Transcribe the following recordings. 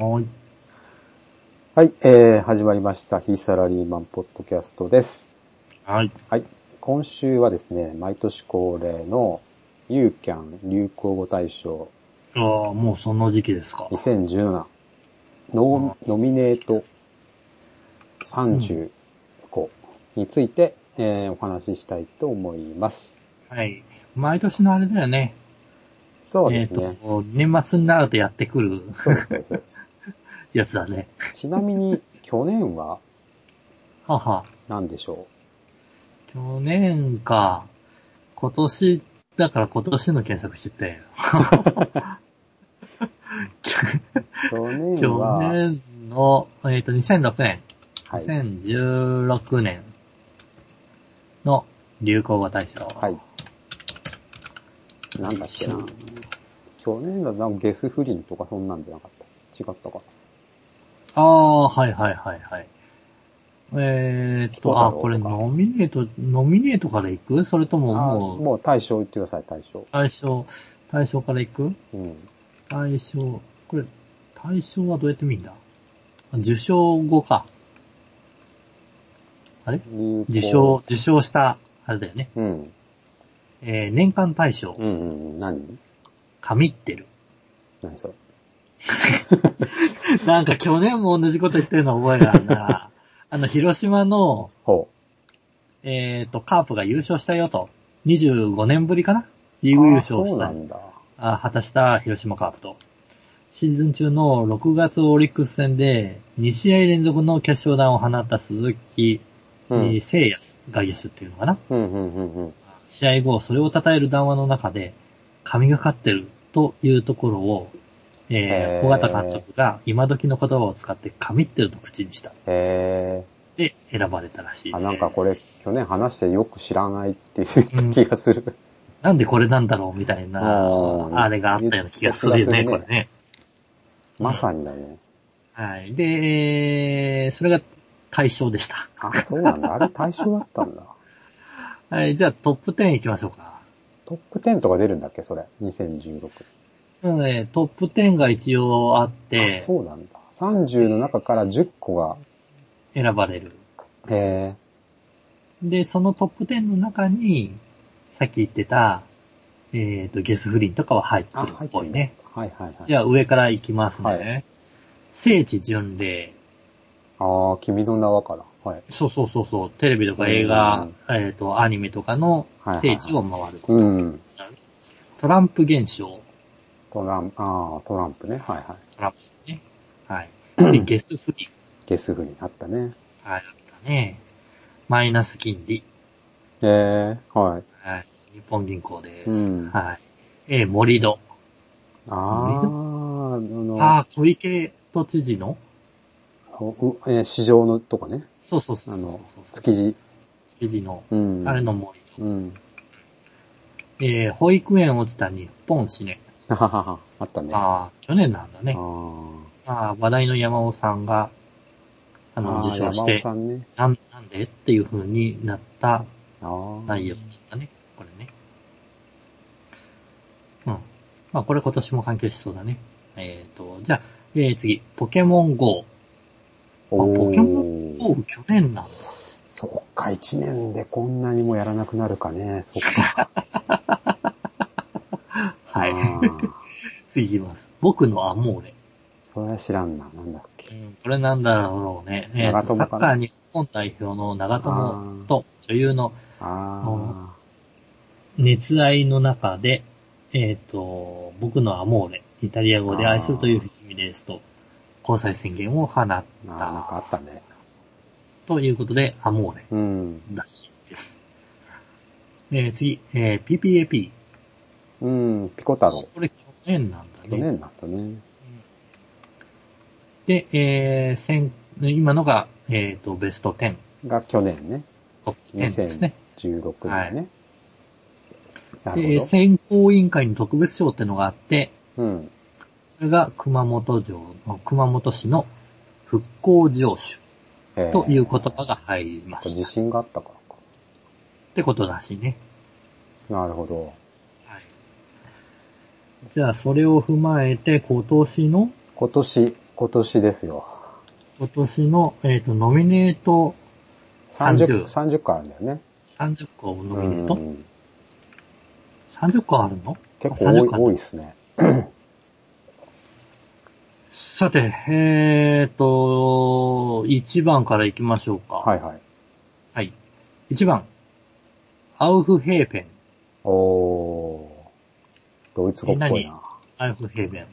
はい。はい、えー、始まりました。非サラリーマンポッドキャストです。はい。はい。今週はですね、毎年恒例のユーキャン流行語大賞ああ、もうその時期ですか。2017ノノミネート30個について、えーお話ししたいと思います。はい。毎年のあれだよね。そうですね。えっ、と、年末になるとやってくるそうそうです。やつだね。ちなみに去年は？はは。何でしょ去年か。今年、だから今年の検索してて。う去年去は、年の、えっ、と、2006年。はい。2016年の流行語大賞。はい。なんだっけな。去年だなんかゲス不倫とかそんなんじゃなかった？違ったかああ、はいはいはいはい。えーっと、あ、これノミネート、ノミネートから行く？それとももう、もう対象言ってください、対象。対象、対象から行く？うん。対象、これ、対象はどうやって見るんだ？受賞後か。あれ？受賞、受賞した、あれだよね。うん。えー、年間大賞う、んうんうん。何？神ってる。何それ？なんか去年も同じこと言ってるの覚えがあるな。あの、広島の、ほえっ、と、カープが優勝したよと。25年ぶりかな？リう。ーグ優あ勝したそうな。んだ。あ果たした広島カープと。シーズン中の6月オリックス戦で2試合連続の決勝弾を放った鈴木聖也外野手っていうのかな？うんうんうんうん。試合後、それを称える談話の中で、神がかってるというところを、えへーー、小型監督が今時の言葉を使って神ってると口にした。へで、選ばれたらしい。ー。あ、なんかこれ、去年話してよく知らないっていう気がする。なんでこれなんだろうみたいな、うんあれがあったような気がするよね、ねこれね。まさにだね。はい。で、えーそれが対象でした。あ、そうなんだ。あれ対象だったんだ。はい、じゃあトップ10行きましょうか。トップ10とか出るんだっけそれ？2016。うんえートップ10が一応あっあて、そうなんだ。30の中から10個が、選ばれる。へで、そのトップ10の中に、さっき言ってた、えっ、と、ゲス不倫とかは入ってる入っぽいね。。はいはいはい。じゃあ上から行きますね。はい聖地巡礼。ああ、君の名はかな。はい。そうそうそうそう。テレビとか映画、えっ、と、アニメとかの聖地を回ること。うん。トランプ現象。トランプ、ああ、トランプね。はいはい。トランプね。はい。で、ゲス不倫。ゲスフにあったね。はい、あったね。マイナス金利。ええはい。はい。日本銀行です。うんはい。えー、盛り土。ああ、あの、ああ、小池都知事の？うえー市場のとかね。そうそうそうそうそうあの、築地。築地の、うん。あれの盛りうん。土。えー、保育園落ちた日本死ね。はははは。あったね。あああ、去年なんだね。あ。ああ、話題の山尾さんが、あの、あー受賞し山尾て、さんね。なん、なんでっていう風になったああ。内容だったね。これね。うん。まあ、これ今年も関係しそうだね。えっ、と、じゃあ、えー、次、ポケモン GO。あおポケモー GO 去年なんだ。そっか、一年でこんなにもやらなくなるかね。そっか。はい次いきます。僕のアモーレ。それは知らんな。なんだっけ。うんこれなんだろうね。えーとサッカー日本代表の長友と女優のあ熱愛の中で、えっ、と、僕のアモーレ、イタリア語で愛するという不思議ですと、交際宣言を放っあ。あーなんかあた。ったね。ということで、アモーレうん。らしいです。えー次、えー PPAP。うん。ピコ太郎。これ去年なんだね。去年だったね。で、えー先今のが、えっ、と、ベスト10。が去年ね。トップ10ですね。2016年ね。なで、るほ選考委員会の特別賞ってのがあって、ど。うん。それが熊本城の、熊本市の復興城主えーという言葉が入りました。自信があったからか。ってことらしいね。なるほど。はい。じゃあ、それを踏まえて、今年の、今年、今年ですよ。今年の、えっ、と、ノミネート30、30 30個あるんだよね。30個ノうミネート、ん。?30 個あるの？結構多い30個多いですね。さて、えっ、と、1番から行きましょうか。はいはい。はい。1番。アウフヘーペン。おー。ドイツ語っぽいな。アウフヘーペン。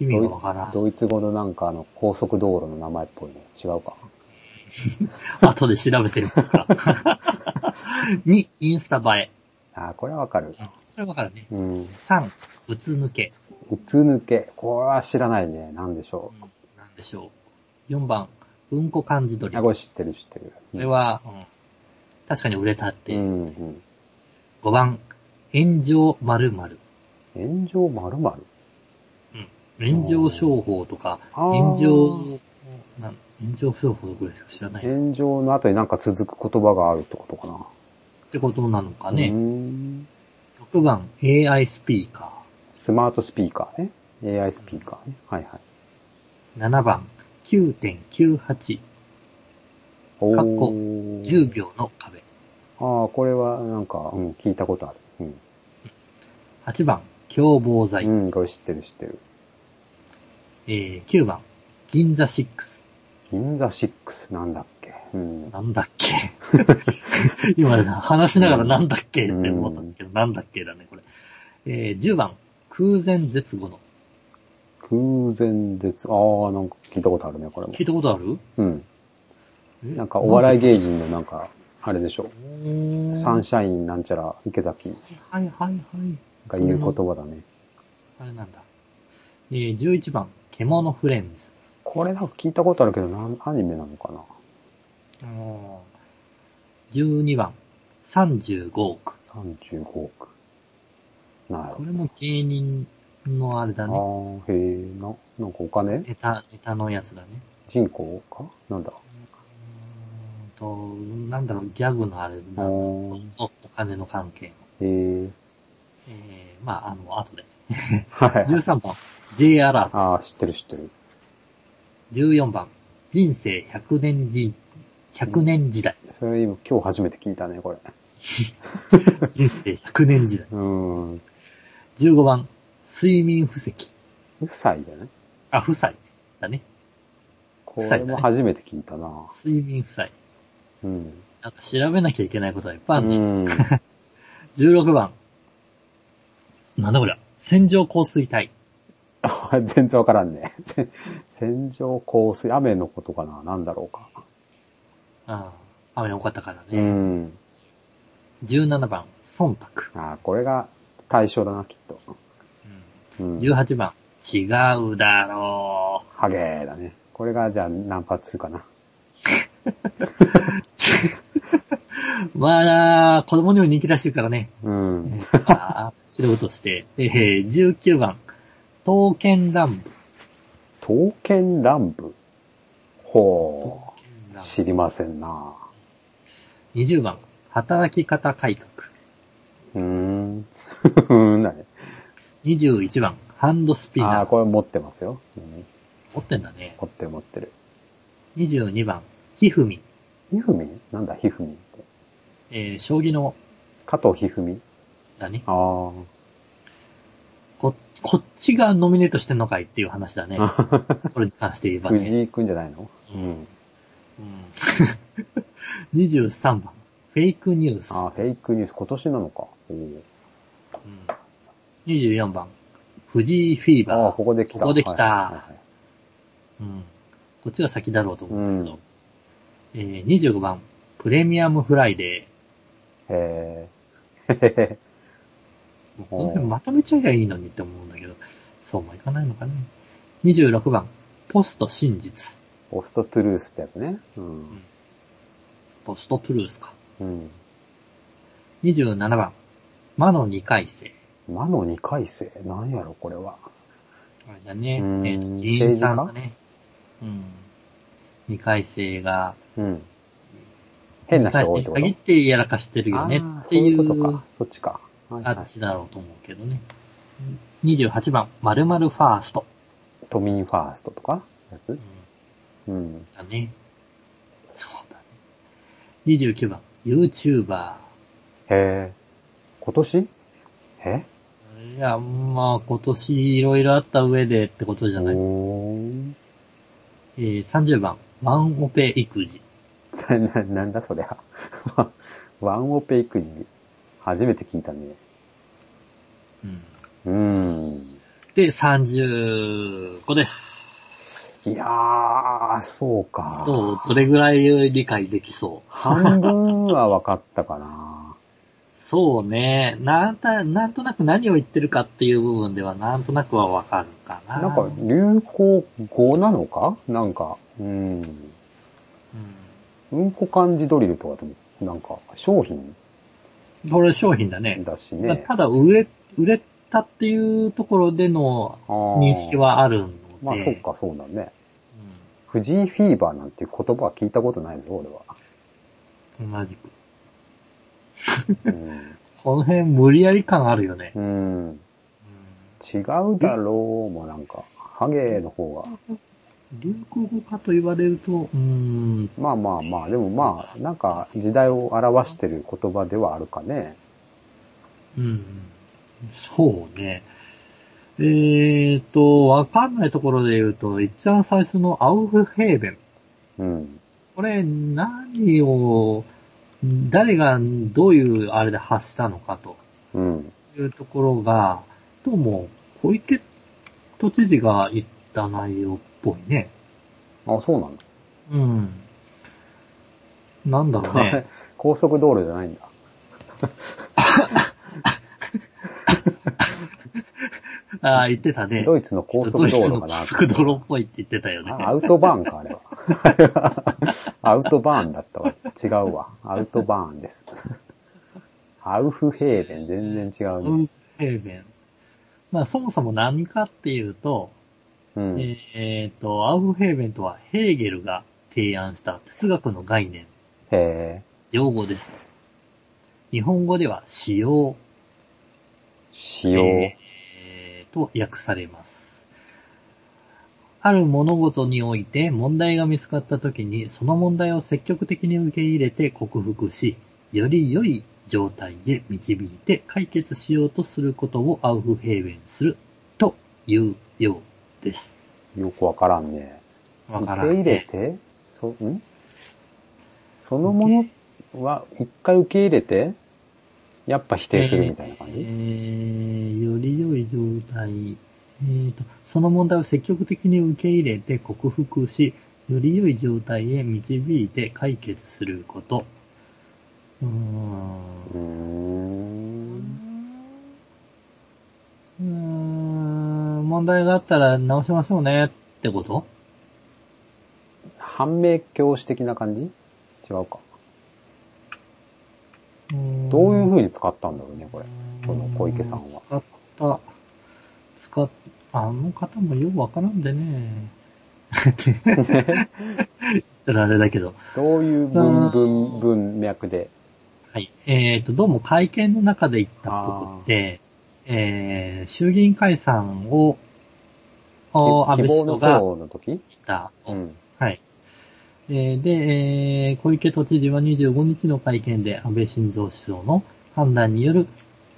意味がわからん。ドイツ語のなんかあの高速道路の名前っぽいね。違うか。後で調べてるから。2、インスタ映え。あー、これはわかる。これわかるね。うん。3、うつ抜け。うつ抜け。これは知らないね。なんでしょなんでしょう。4番、うんこ漢字う。取り。あ、ここれ知ってる知ってる。れは、うん確かに売れたって。うんうん。5番、炎上〇〇。炎上まるまる。炎上商法とか、炎上、炎上商法ぐらいしか？知らない。っ炎上の後になんか続く言葉があるってことかな。てことなのかうーね。ん6番、AI スピーカスマートスピーカーね。AI スピーカーね。はいはい。ー。7番、9.98。おかっこー10秒の壁。ああ、これはなんか、うん、聞いたことある。うん。8番、凶暴剤。うん、これ知ってる知ってる。えー、9番、銀座6。銀座6なんだっけ？うん。なんだっけ？今、話しながらなんだっけ？って思ったんですけど、なんだっけだね、これ。えー、10番、空前絶後の。空前絶、ああ、なんか聞いたことあるね、これも聞。いたことある？うん。なんかお笑い芸人のなんか、あれでしょ。人サンシャインなんちゃら池崎はいはいはい。が言う言葉だね。あれなんだ。えー、11番、獣フレンズ。これなんか聞いたことあるけど、なんアニメなのかな？12番、35億。?35 億。なるほこれも芸人のあれだね。ど。ああ、へえ、な、なんかお金？ネタ、ネタのやつだね。人口か？なんだ？うーんと、なんだろう、ギャグのあれなあーおお金の関係の。へえ。えー、まあ、あの、後で。はい。13番、J アラート。ああ、知ってる知ってる。14番、人生100年時、100年時代。それ今、今日初めて聞いたね、これ。人生100年時代。うーん。15番、睡眠不足。うっさいじゃない？あ、夫妻だね。これも初めて聞いたな。睡眠負債。うん。なんか調べなきゃいけないことがいっぱいあうるね。ん。16番。なんだこりゃ。線状降水帯。全然わからんね。せ線状降水、雨のことかななんだろうか。ああ、雨多かったからうね。ん。17番、忖度。ああ、これが対象だな、きっと。うん。18番、違うだろハゲーだね。これがじゃあナンパ2かな。う。まあ、子供にも人気らしいからね。うん。ああ、素人として。えー、19番、刀剣乱舞。刀剣乱舞？ほう。乱知りませんな。舞。20番、働き方改革。うーん。ふーんだね。21番、ハンドスピああ、ナー。これ持ってますよ。うん持ってんだね。持ってる持ってる。22番、ひふみ。ひふみ？なんだひふみって？えー、将棋の、加藤ひふみ？だね。あこ、こっちがノミネートしてんのかいっていう話だね。あ。これに関して言えばね。藤井くんじゃないの？うん。うん、23番、フェイクニュース。ああ、フェイクニュース今年なのか。うん、24番、藤井フィーバー。ああ、ここで来た。ここで来たはいはいはいうん。こっちが先だろうと思うんだけど。うんえー、25番、プレミアムフライデへえ。へへへ。この辺まとめちゃえばいいのにって思うんだけど、そうもいかないのかね。26番、ポスト真実。ポストトゥルースってやつね。うん。ポストトゥルースか。うん。27番、魔の二回生。魔の二回生？なんやろ、これは。あれだね。うーんえっ、と、議員さんがね。うん。二回生が、うん。変な人が多いってこと？二回生に限ってやらかしてるよねっていうそういうことか。そっちか。はいはいあっちだろうと思うけどね。28番、〇〇ファースト。都民ファーストとか？やつ？うん。だね。そうだね。29番、YouTuber。へえ。今年？えいや、まあ、今年いろいろあった上でってことじゃない。おーえー、30番、ワンオペ育児。な、なんだそりゃ。ワンオペ育児。初めて聞いたね。うん。うーん。で、35です。いやー、そうか。どう？どれぐらい理解できそう？半分は分かったかな。そうね。なんた、なんとなく何を言ってるかっていう部分ではなんとなくはわかるかな。なんか、流行語なのか？なんか、うん。うん。うんこ漢字ドリルとかでも、なんか、商品これ商品だね。だしね。ただ、売れ、売れたっていうところでの認識はあるので。まあ、そっか、そうだね。う藤井フィーバーなんていう言葉は聞いたことないぞ、俺は。ん。同じく。うん。この辺無理やり感あるよね。うん。違うだろうもなんか、ハゲの方が。流行語かと言われると、うーん、まあまあまあ、でもまあ、なんか時代を表してる言葉ではあるかね。うん。そうね。えーと、わかんないところで言うと、一番最初のアウフヘーベン。うん。これ、何を、誰がどういうあれで発したのかとうん。いうところが、どうも、小池都知事が言った内容っぽいね。あ、そうなんだ。うん。なんだろうね。高速道路じゃないんだ。ああ、言ってたね。ドイツの高速道路かな高速道路っぽいって言ってたよね。あアウトバーンか、あれは。アウトバーンだったわ。違うわ。アウトバーンです。アウフヘーベン、全然違うね。ウヘーベン。まあ、そもそも何かっていうと、うん。えっ、と、アウフヘーベンとはヘーゲルが提案した哲学の概念、へ用語です。日本語では使用、ー使用。えーと訳されます。ある物事において問題が見つかった時に、その問題を積極的に受け入れて克服し、より良い状態へ導いて解決しようとすることをアウフヘーベンするというようです。よくわからんね。わからん、受け入れね。て、そ、ん？そのものは一回受け入れて、やっぱ否定するみたいな感えじ、ー、より良い状態、えーと、その問題を積極的に受け入れて克服し、より良い状態へ導いて解決すること。うーんうーん。うーん問題があったら直しましょうねってこと？反面教師的な感じ？違うか。どういう風に使ったんだろうね、これ。この小池さんは。使った、使っ、あの方もよくわからんでね。言ったらあれだけど。どういう文文、文脈で？はい。えっ、と、どうも会見の中で言ったことって、えー、衆議院解散を、お安倍首相が党のった。うん。はい。えーで、えー小池都知事は25日の会見で安倍晋三首相の判断による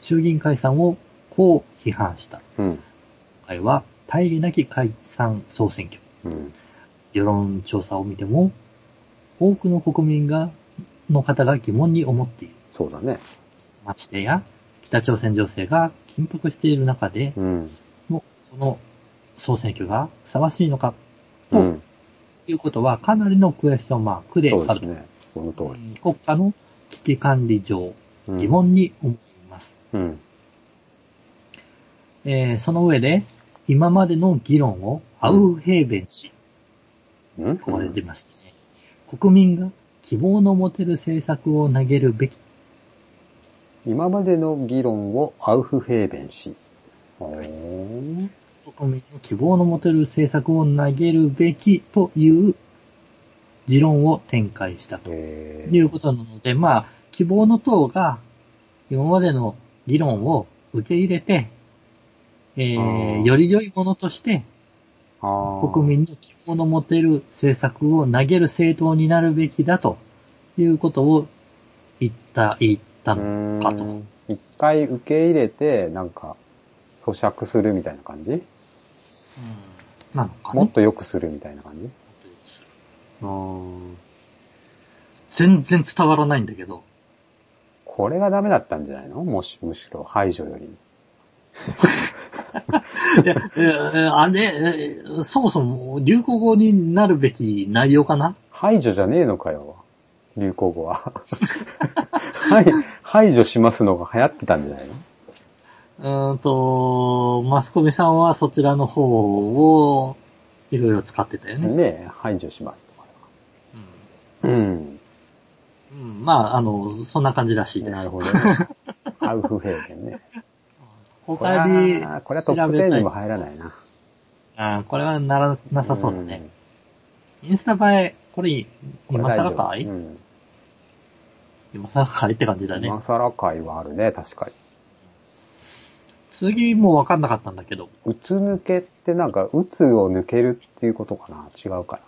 衆議院解散をこう批判した。うん。今回は大義なき解散総選挙。うん。世論調査を見ても、多くの国民が、の方が疑問に思っている。そうだね。ましてや、北朝鮮情勢が緊迫している中で、うん。のこの総選挙がふさわしいのか、とうん。いうことはかなりのクエスチョンマークである。そうですね。その通り。国家の危機管理上、うん疑問に思います。うん。えーその上で、今までの議論をアウフヘーベン氏、うんここで出ましたね。国民が希望の持てる政策を投げるべき。今までの議論をアウフヘーベン氏。国民の希望の持てる政策を投げるべきという持論を展開したとえいうことなので、まあ、希望の党が今までの議論を受け入れて、えあー、ーより良いものとして。国民に希望の持てる政策を投げる政党になるべきだということを言った、言ったのかと。一回受け入れて、なんか、咀嚼するみたいな感じ？なのかね。もっと良くするみたいな感じ？全然伝わらないんだけど。これがダメだったんじゃないの？もし、むしろ排除より。いや、えーあれ、えーそもそも流行語になるべき内容かな？排除じゃねえのかよ。流行語は。はい、排除しますのが流行ってたんじゃないの？うーんと、マスコミさんはそちらの方をいろいろ使ってたよね。ねえ、排除しますとかさ。うん。うんうん、まあ、あの、そんな感じらしいです。なるほどね。アウフヘーゲンね。他には、これはトップ10にも入らないな。あーこれはならなさそうだね。インスタ映え、これ、今更かい、うん。今更かいって感じだね。今更会はあるね、確かに。次もう分かんなかったんだけど。うつ抜けってなんか、うつを抜けるっていうことかな？違うかな？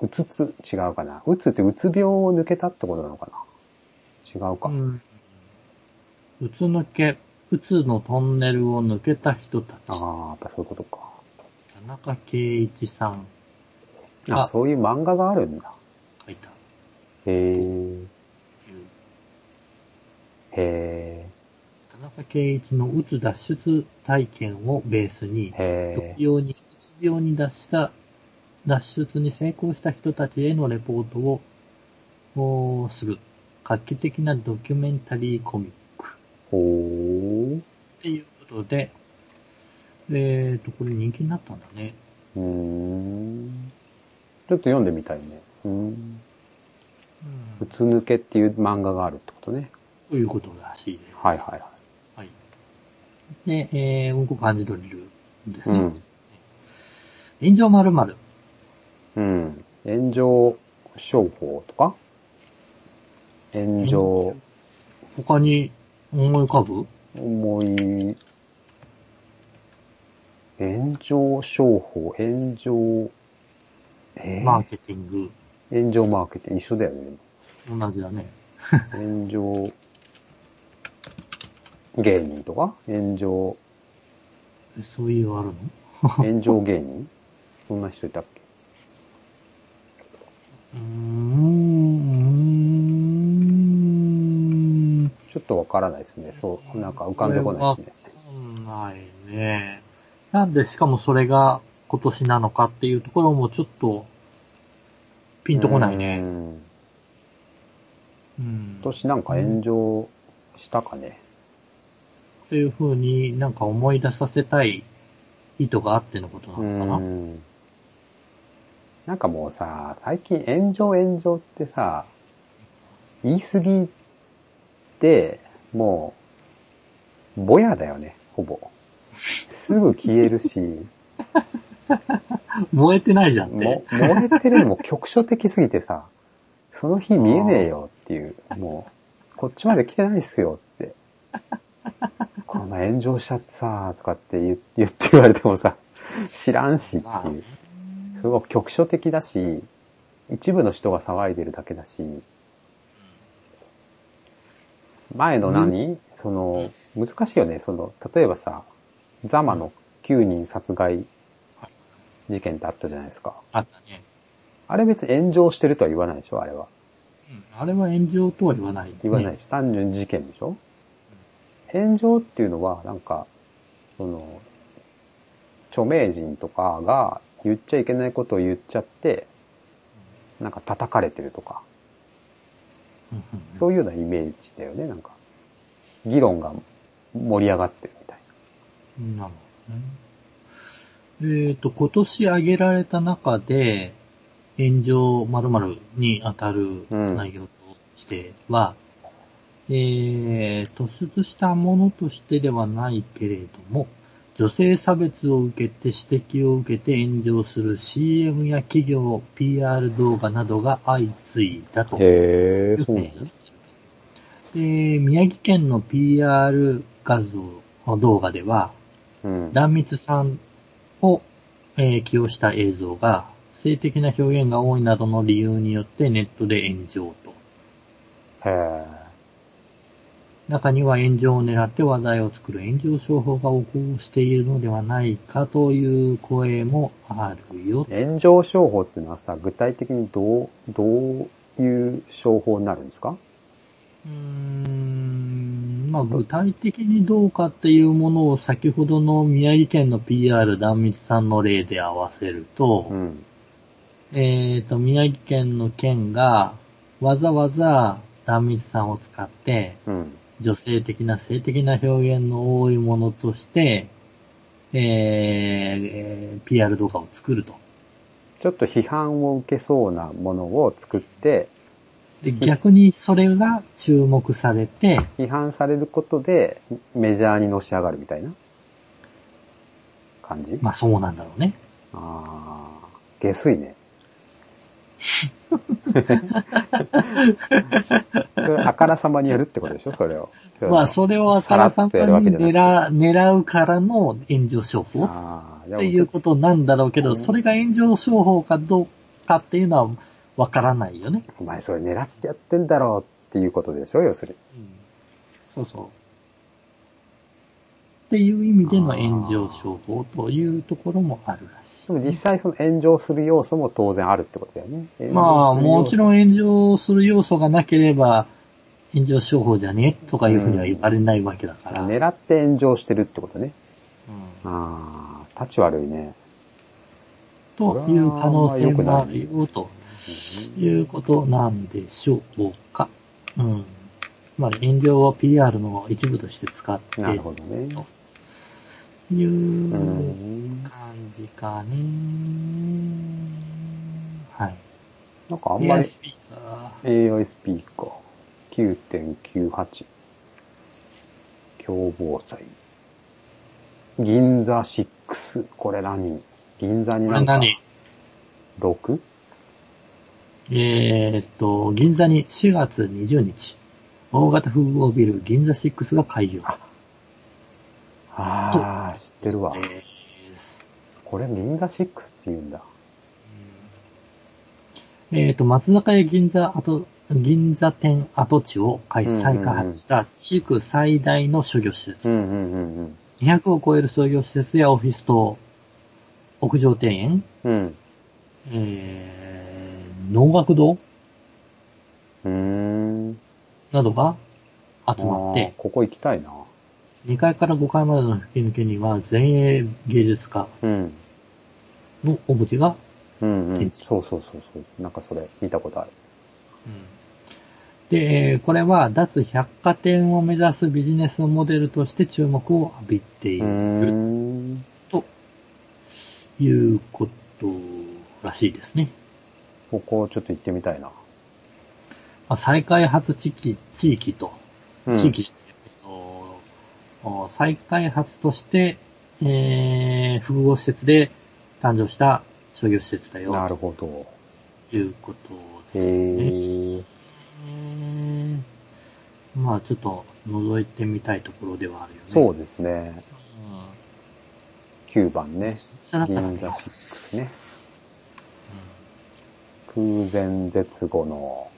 うつつ、違うかな？うつってうつ病を抜けたってことなのかな？違うか。うん。うつ抜け、うつのトンネルを抜けた人たち。ああ、やっぱそういうことか。田中圭一さんあ、あそういう漫画があるんだ。書いた。へえ。へ田中圭一のうつ脱出体験をベースにえ。、へえ。病に、うつ病に脱した、脱出に成功した人たちへのレポートをおーする。画期的なドキュメンタリーコミック。ほー。っていうことで、えーと、これ人気になったんだね。うーん。ちょっと読んでみたいね。うーん。うつ抜けっていう漫画があるってことね。ということらしいです。はいはいははい。で、えー、うんこ漢字ドリルですい。うね。ん。炎上〇〇。うん。炎上商法とか？炎上、他に思い浮かぶ？思い、炎上商法、炎上、えー？マーケティング。炎上マーケティング一緒だよね。同じだね。炎上芸人とか？炎上、えそういうのあるの？炎上芸人？そんな人いたっけ？うーん。ちょっとわからないですね。そう、なんか浮かんでこないですね。わかんないね。なんでしかもそれが今年なのかっていうところもちょっとピンとこないうね。んうん。今年なんか炎上したかね。という風になんか思い出させたい意図があってのことなうのかな。ん。なんかもうさ、最近炎上炎上ってさ、言い過ぎて、もう、ぼやだよね、ほぼ。すぐ消えるし、燃えてないじゃんっもて。燃えてるのも局所的すぎてさ、その日見えねえよっていう、もう、こっちまで来てないっすよって。この前炎上しちゃってさ、とかって言言って言われてもさ、知らんしっていう。すごく局所的だし、一部の人が騒いでるだけだし、前の何、その、難しいよね。その、例えばさ、ザマの9人殺害事件ってあったじゃないですか。あったね。あれ別に炎上してるとは言わないでしょあれは。うんあれは炎上とは言わない、言わないでしょ、単純に事件でしょ炎上っていうのは、なんか、その、著名人とかが言っちゃいけないことを言っちゃって、なんか叩かれてるとか、うんうんそういうようなイメージだよね、なんか。議論が盛り上がってるみたいなるほどね。えっ、と、今年挙げられた中で、炎上〇〇に当たるうん内容としては、えー、突出したものとしてではないけれども、女性差別を受けて指摘を受けて炎上する CM や企業 PR 動画などが相次いだと。な。へー、そうなので、宮城県の PR 画像、動画では、うん。断密さんを、えー起用した映像が、性的な表現が多いなどの理由によってネットで炎上と。へえ。中には炎上を狙って話題を作る炎上商法が横行しているのではないかという声もあるよ。炎上商法っていうのはさ、具体的にどう、どういう商法になるんですか？うーん、まあ具体的にどうかっていうものを先ほどの宮城県の PR 断密さんの例で合わせると、うん。えっ、と、宮城県の県がわざわざ断密さんを使って、うん。女性的な性的な表現の多いものとして、えーえー PR 動画を作ると。ちょっと批判を受けそうなものを作って、で、逆にそれが注目されて、批判されることでメジャーにのし上がるみたいな感じ？まあそうなんだろうね。ああ、下水ね。あからさまにやるってことでしょそれを。まあそれをあからさまに狙狙うからの炎上商法、っていうことなん。だろうけど、それが炎上商法かどうかっていうのはわからないよね。お前それ狙ってやってん。だろうっていうことでしょ要するに。そうそう。っていう意味での炎上商法というところもあるらでも実際その炎上する要素も当然あるってことだよね。い。まあ、もちん。ろん炎上する要素がなければ、炎上商法じゃねとかいうふうには言われないわけだから。うん狙って炎上してるってことね。ああ、立ち悪いね。という可能性もあるよ、ということなんでしょうか。うん。つまり炎上を PR の一部として使ってなるほどね。いううん。感じかね。はい。なんかあんまり ASP さ、AISP か。9.98。凶防災。銀座6。これ何？銀座にこなんかれ何？6? えーっと、銀座に4月20日、大型複合ビル銀座6が開業ああ、知ってるわ。これ銀座6って言うんだ。えーっと、松坂屋銀座跡、銀座店跡地を再開発した地区最大の商業施設。うんうんうん200を超える商業施設やオフィスと屋上庭園、うん。うん。えー、能楽堂うーん。などが集まってあー、ここ行きたいな。2階から5階までの吹き抜けには前衛芸術家うん。のオブジェが、うんうん。展示そうそうそうそう。なんかそれ見たことある。で、えーこれは脱百貨店を目指すビジネスモデルとして注目を浴びていうーるん。ということらしいですね。ここちょっと行ってみたいな。まあ再開発地域、地域と、うん地域、再開発として、えー複合施設で誕生した商業施設だよ、なるほど。ということへですね。ー。えーまあちょっと覗いてみたいところではあるよね。そうですね。うん。9番ね。銀座6ね。空前絶後の。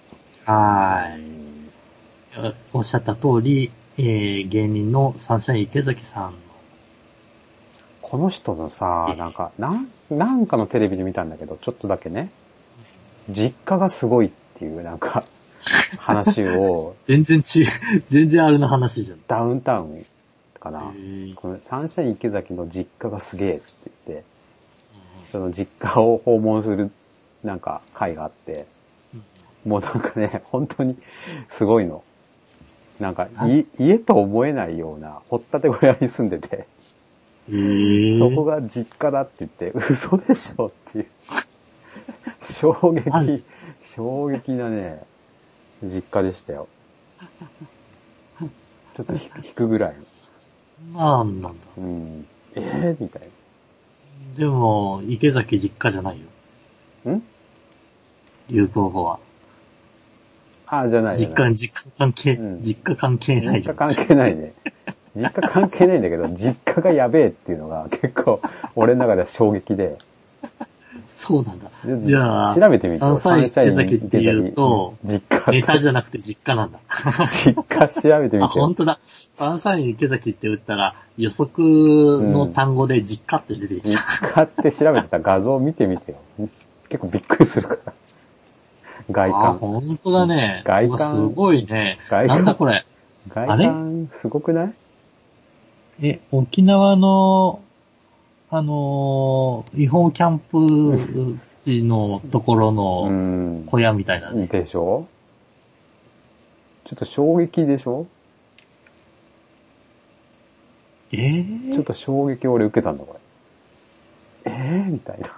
はい。おっしゃった通り、えー、芸人のサンシャイン池崎さんの、この人のさ、なんか、なん、なんかのテレビで見たんだけど、ちょっとだけね、実家がすごいっていうなんか、話を、全然違う、全然あれの話じゃん。ダウンタウンかな。えー。このサンシャイン池崎の実家がすげえって言って、その実家を訪問するなんか会があって、もうなんかね、本当にすごいの。なんかい家と思えないような、掘ったて小屋に住んでて、えー、そこが実家だって言って、嘘でしょっていう。衝撃、衝撃なね、実家でしたよ。ちょっと引くぐらい。なんなんだ。うん。えー、みたいでも、池崎実家じゃないよ。な。ん？流行語は。あ、じゃない実家、実家関係、うん実家関係ないよ。実家関係ないね。実家関係ないんだけど、実家がやべえっていうのが結構、俺の中では衝撃で。そうなんだ。でじゃあ、調べてみると、サンシャイン池崎っていうと、実家ネタじゃなくて実家なんだ。実家調べてみあ、てよ本。当だ。サンシャイン池崎って打ったら、予測の単語で実家って出てき実た。家って調べてさ、画像見てみてよ。結構びっくりするから。外あ、観。本当だね。外観すごいね。外観なんだこれ。外あれ？観すごくない？え、沖縄の、あのー違法キャンプ地のところうのん。小屋みたいなね。でしょ？ちょっと衝撃でしょ？えー、ちょっと衝撃を俺受けたんだ、これ。えー、みたいな。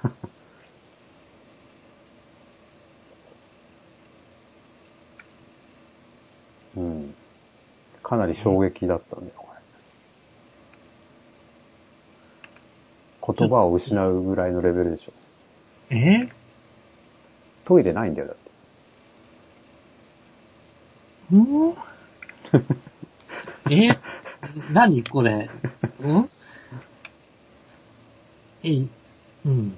うん。かなり衝撃だったんだよ、これ。言葉を失うぐらいのレベルでしょ。え？ートイレないんだよ、だって。うん？え？何これ？うん？え？い、うん。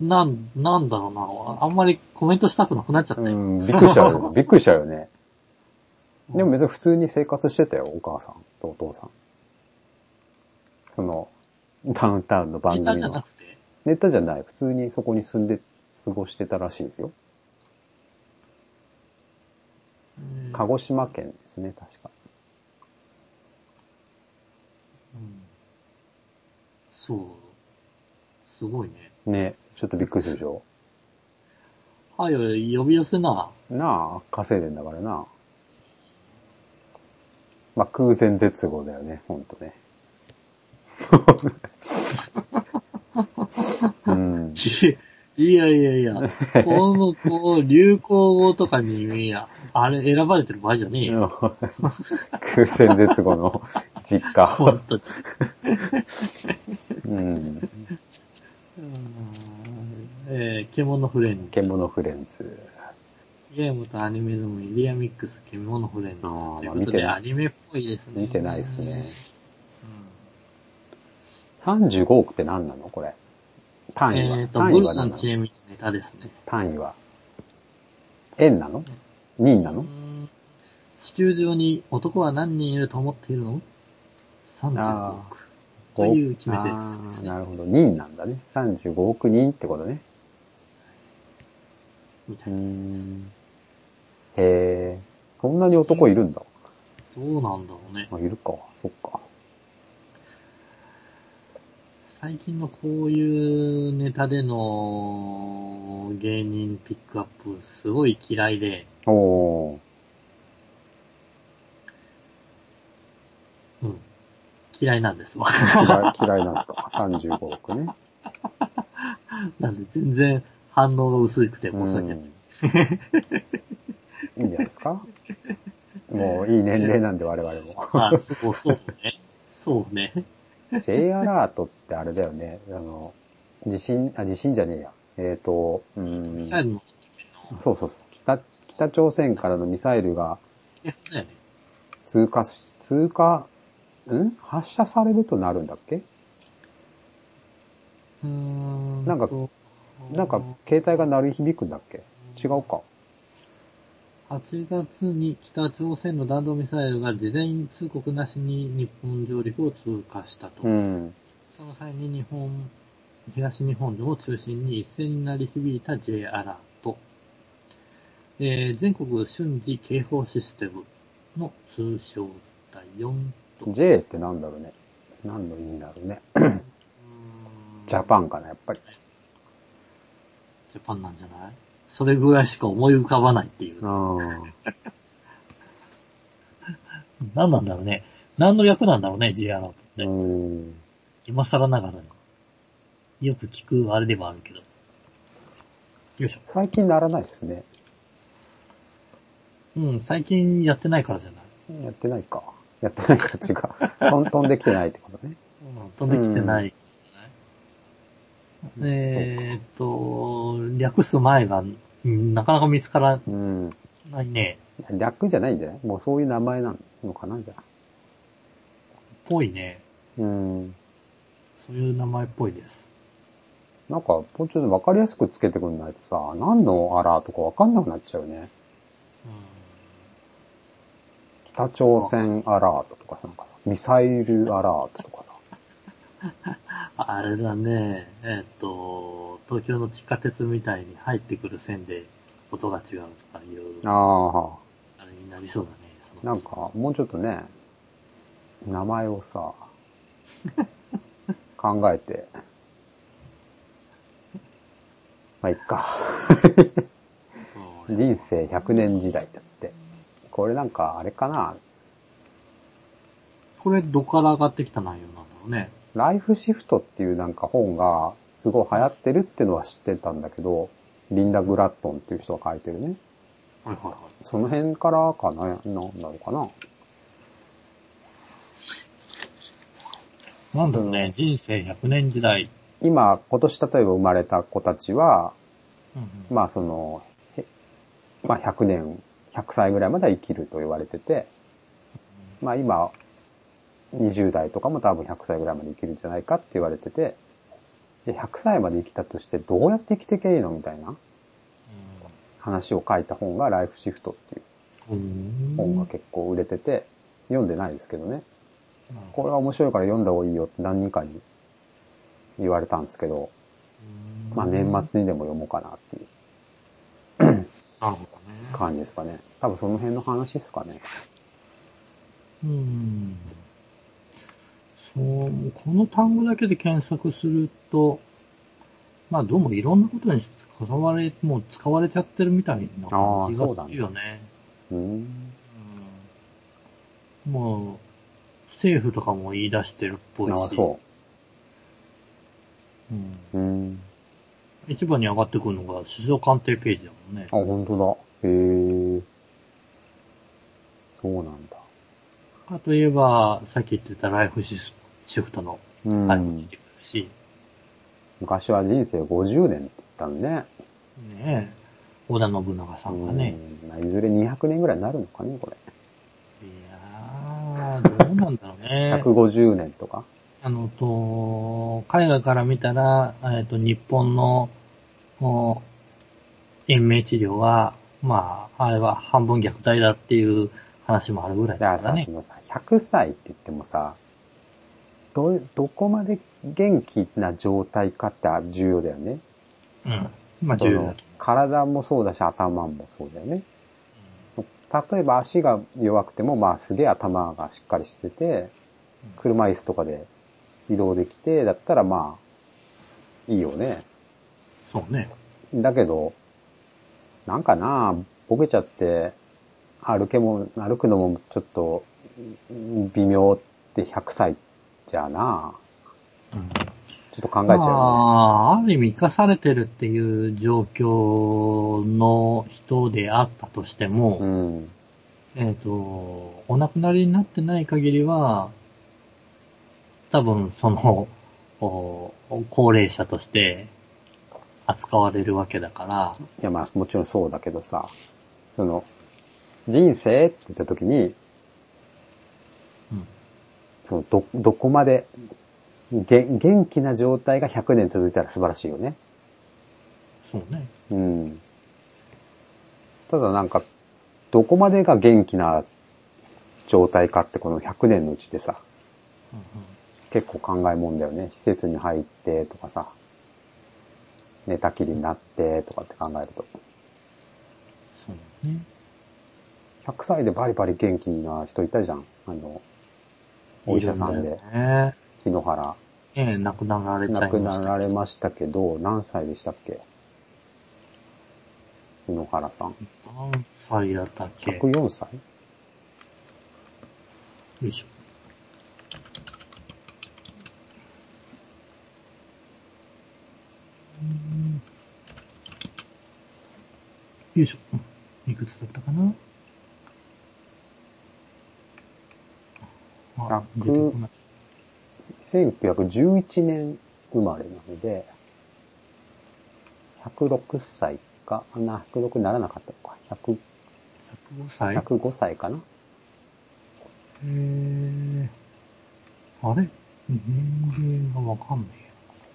なん、なんだろうな。あんまりコメントしたくなくなっちゃったよ。うん、びっくりしちゃうよね。びっくりしちゃうよね。でも別に普通に生活してたよ、お母さんとお父さん。その、ダウンタウンの番ネタ組の。じゃなくて？ネタじゃない。普通にそこに住んで過ごしてたらしいですよ。うん鹿児島県ですね、確か。うんそう。すごいね。ね、ちょっとびっくりするでしょ？はい、呼び寄せな。なあ、稼いでんだからな。まあ、空前絶後だよね、ほんとね。うん。いやいやいや、この、こう、流行語とかに、いや、あれ選ばれてる場合じゃねえよ。空前絶後の実家。本当に。うん。うんえー、獣フレンズ。獣フレンズ。ゲームとアニメでもイリアミックス、獣フレンズ。あーということで、まあ見てないアニメっぽいですね。見てないっすね。うん。35億って何なの？これ。単位は。えっ、と、単ブルは何なの？の知恵みネタですね。単位は。円なの？人なの？うん地球上に男は何人いると思っているの ?35 あ億。という決めてるあですね。ーなるほど。人なんだね。35億人ってことね。ーみたいうな。ん。へえ。そんなに男いるんだ。どうなんだろうね。あ、いるか。そっか。最近のこういうネタでの芸人ピックアップすごい嫌いで、おー。うん。嫌いなんですわ。嫌い、嫌いなんすか？35億ね。なんで全然反応が薄くて申し訳ない。うんいいんじゃないですか？もういい年齢なんで我々も。あ、そう、そうね。そうね。J アラートってあれだよね。あの、地震、あ、地震じゃねえや。えっ、と、うんそうそうそう。北、北朝鮮からのミサイルが。通過し、通過、ん？発射されるとなるんだっけ？うーんなんかとなんか、携帯が鳴り響くんだっけ？違うか。8月に北朝鮮の弾道ミサイルが事前通告なしに日本上陸を通過したと。うん。その際に日本、東日本を中心に一斉に鳴り響いた J アラート。えー全国瞬時警報システムの通称第4と。J ってなんだろうね。何の意味だろうね。ジャパンかな、やっぱり。ジャパンなんじゃない？それぐらいしか思い浮かばないっていう。あ何なんだろうね。何の略なんだろうね、J アラートって。あ。うん。今更ながらに。よく聞くあれではあるけど。よいしょ。最近ならないですね。うん、最近やってないからじゃない？やってないか。やってないか違う。トントンできてないってことね。うん、飛んできてない。うんえーっと、略す前が、うんなかなか見つからうん。ないね。略じゃないんじゃない？もうそういう名前なのかなじゃあ。ぽいね。うん。そういう名前っぽいです。なんか、もうちょっとわかりやすくつけてくんないとさ、何のアラーとかわかんなくなっちゃうね。北朝鮮アラートとかなんか、ミサイルアラートとかさ。あ あれだね、えっ、と、東京の地下鉄みたいに入ってくる線で音が違うとかいう、ああれになりそうだね。なんちか、もうちょっとね、名前をさ、考えて。まあ、いっか。うん人生100年時代だ。これなんか、あれかな？これ、どっから上がってきた内容なんだろうね。ライフシフトっていうなんか本がすごい流行ってるっていうのは知ってたんだけど、リンダ・グラットンっていう人が書いてるね。はいはいはい。その辺からかな、なんなのかな？なんだろうね、人生100年時代。今、今年例えば生まれた子たちは、うんうんまあその、へまあ100年、100歳ぐらいまでは生きると言われてて、まあ今、20代とかも多分100歳ぐらいまで生きるんじゃないかって言われてて、で100歳まで生きたとしてどうやって生きてけばいいのみたいな話を書いた本がライフシフトっていううん。本が結構売れてて、読んでないですけどね。これは面白いから読んだ方がいいよって何人かに言われたんですけど、まあ年末にでも読もうかなっていうなるほどね。感じですかね。多分その辺の話ですかね。うん。そう、この単語だけで検索すると、まあどうもいろんなことに使われ、もう使われちゃってるみたいな感じがするよね。う。うんもう、政府とかも言い出してるっぽいし。ああ、そうんう。うーん。一番に上がってくるのが首相官邸ページだもんねあ、。本当だ。へえ。そうなんだ。あといえば、さっき言ってたライフシシフトのうあれも出ん。てくるし、昔は人生50年って言ったんね。ねえ、織田信長さんがね、うんまあいずれ200年ぐらいになるのかね、これ。いやー、どうなんだろうね。150年とか。あの、と、海外から見たら、えっと、日本の、お延命治療は、まあ、あれは半分虐待だっていう話もあるぐらいだからさ、だからねそ。のさ、100歳って言ってもさ、ど、どこまで元気な状態かって重要だよね。うん。まあ、重要だと。体もそうだし、頭もそうだよね。例えば足が弱くても、まあすげえ頭がしっかりしてて、車椅子とかで移動できて、だったらまあ、いいよね。そうね。だけど、なんかな、ボケちゃって、歩けも、歩くのもちょっと、うん微妙って100歳じゃあな、うんちょっと考えちゃうよね。まあ、ある意味生かされてるっていう状況の人であったとしても、うん。えっ、と、お亡くなりになってない限りは、多分その、お高齢者として扱われるわけだから、いやまあもちろんそうだけどさ、その、人生って言った時に、うんその、ど、どこまで、げ元気な状態が100年続いたら素晴らしいよね。そうね。うん。ただなんか、どこまでが元気な状態かってこの100年のうちでさ、うんうん結構考えもんだよね。施設に入ってとかさ、寝たきりになってとかって考えると。そうね。100歳でバリバリ元気な人いたじゃん。あの、お医者さんで。日野原。ええ、亡くなられちゃ亡くないました。られましたけど、何歳でしたっけ？日野原さん。何歳だったっけ？よ104歳いしょ。よいしょ。うんいくつだったかなあ、100出てこない。1911年生まれなので、106歳か、あな、106にならなかったのか。100、105歳？へ105歳かなー。あれ？年齢がわかんない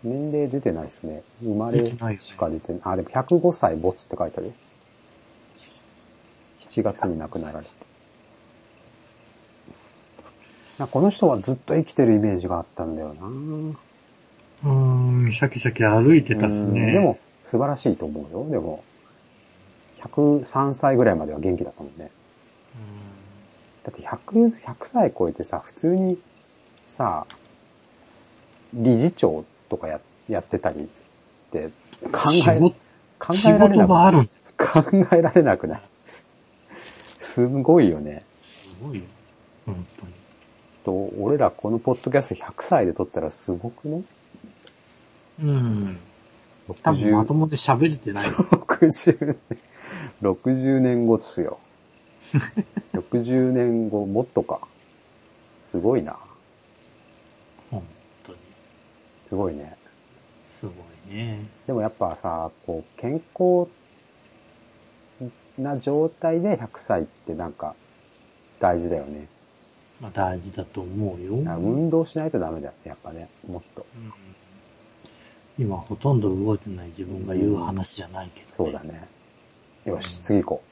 年齢出てないですね。生まれしか出てない。あ、でも105歳没って書いてあるよ。7月に亡くなられて。なんかこの人はずっと生きてるイメージがあったんだよなや。うーん、シャキシャキ歩いてたしうんね。でも、素晴らしいと思うよ。でも、103歳ぐらいまでは元気だったもんね。だって100、100歳超えてさ、普通にさ、理事長とかややってたりって考え、事考仕えられなく事があるん考えられなくない？すごいよね。すごいよ。本当に。と、俺らこのポッドキャスト100歳で撮ったらすごくねうん。多分まともで喋れてない。60年、60年後っすよ。60年後、もっとか。すごいな。本当に。すごいね。すごいね。でもやっぱさ、こう、健康な状態で100歳ってなんか大事だよね。まあ大事だと思うよ。あ運動しないとダメだよね、やっぱね。もっと。うん今ほとんど動いてない自分が言う話じゃないけど、ねそうだね。よし、次行こ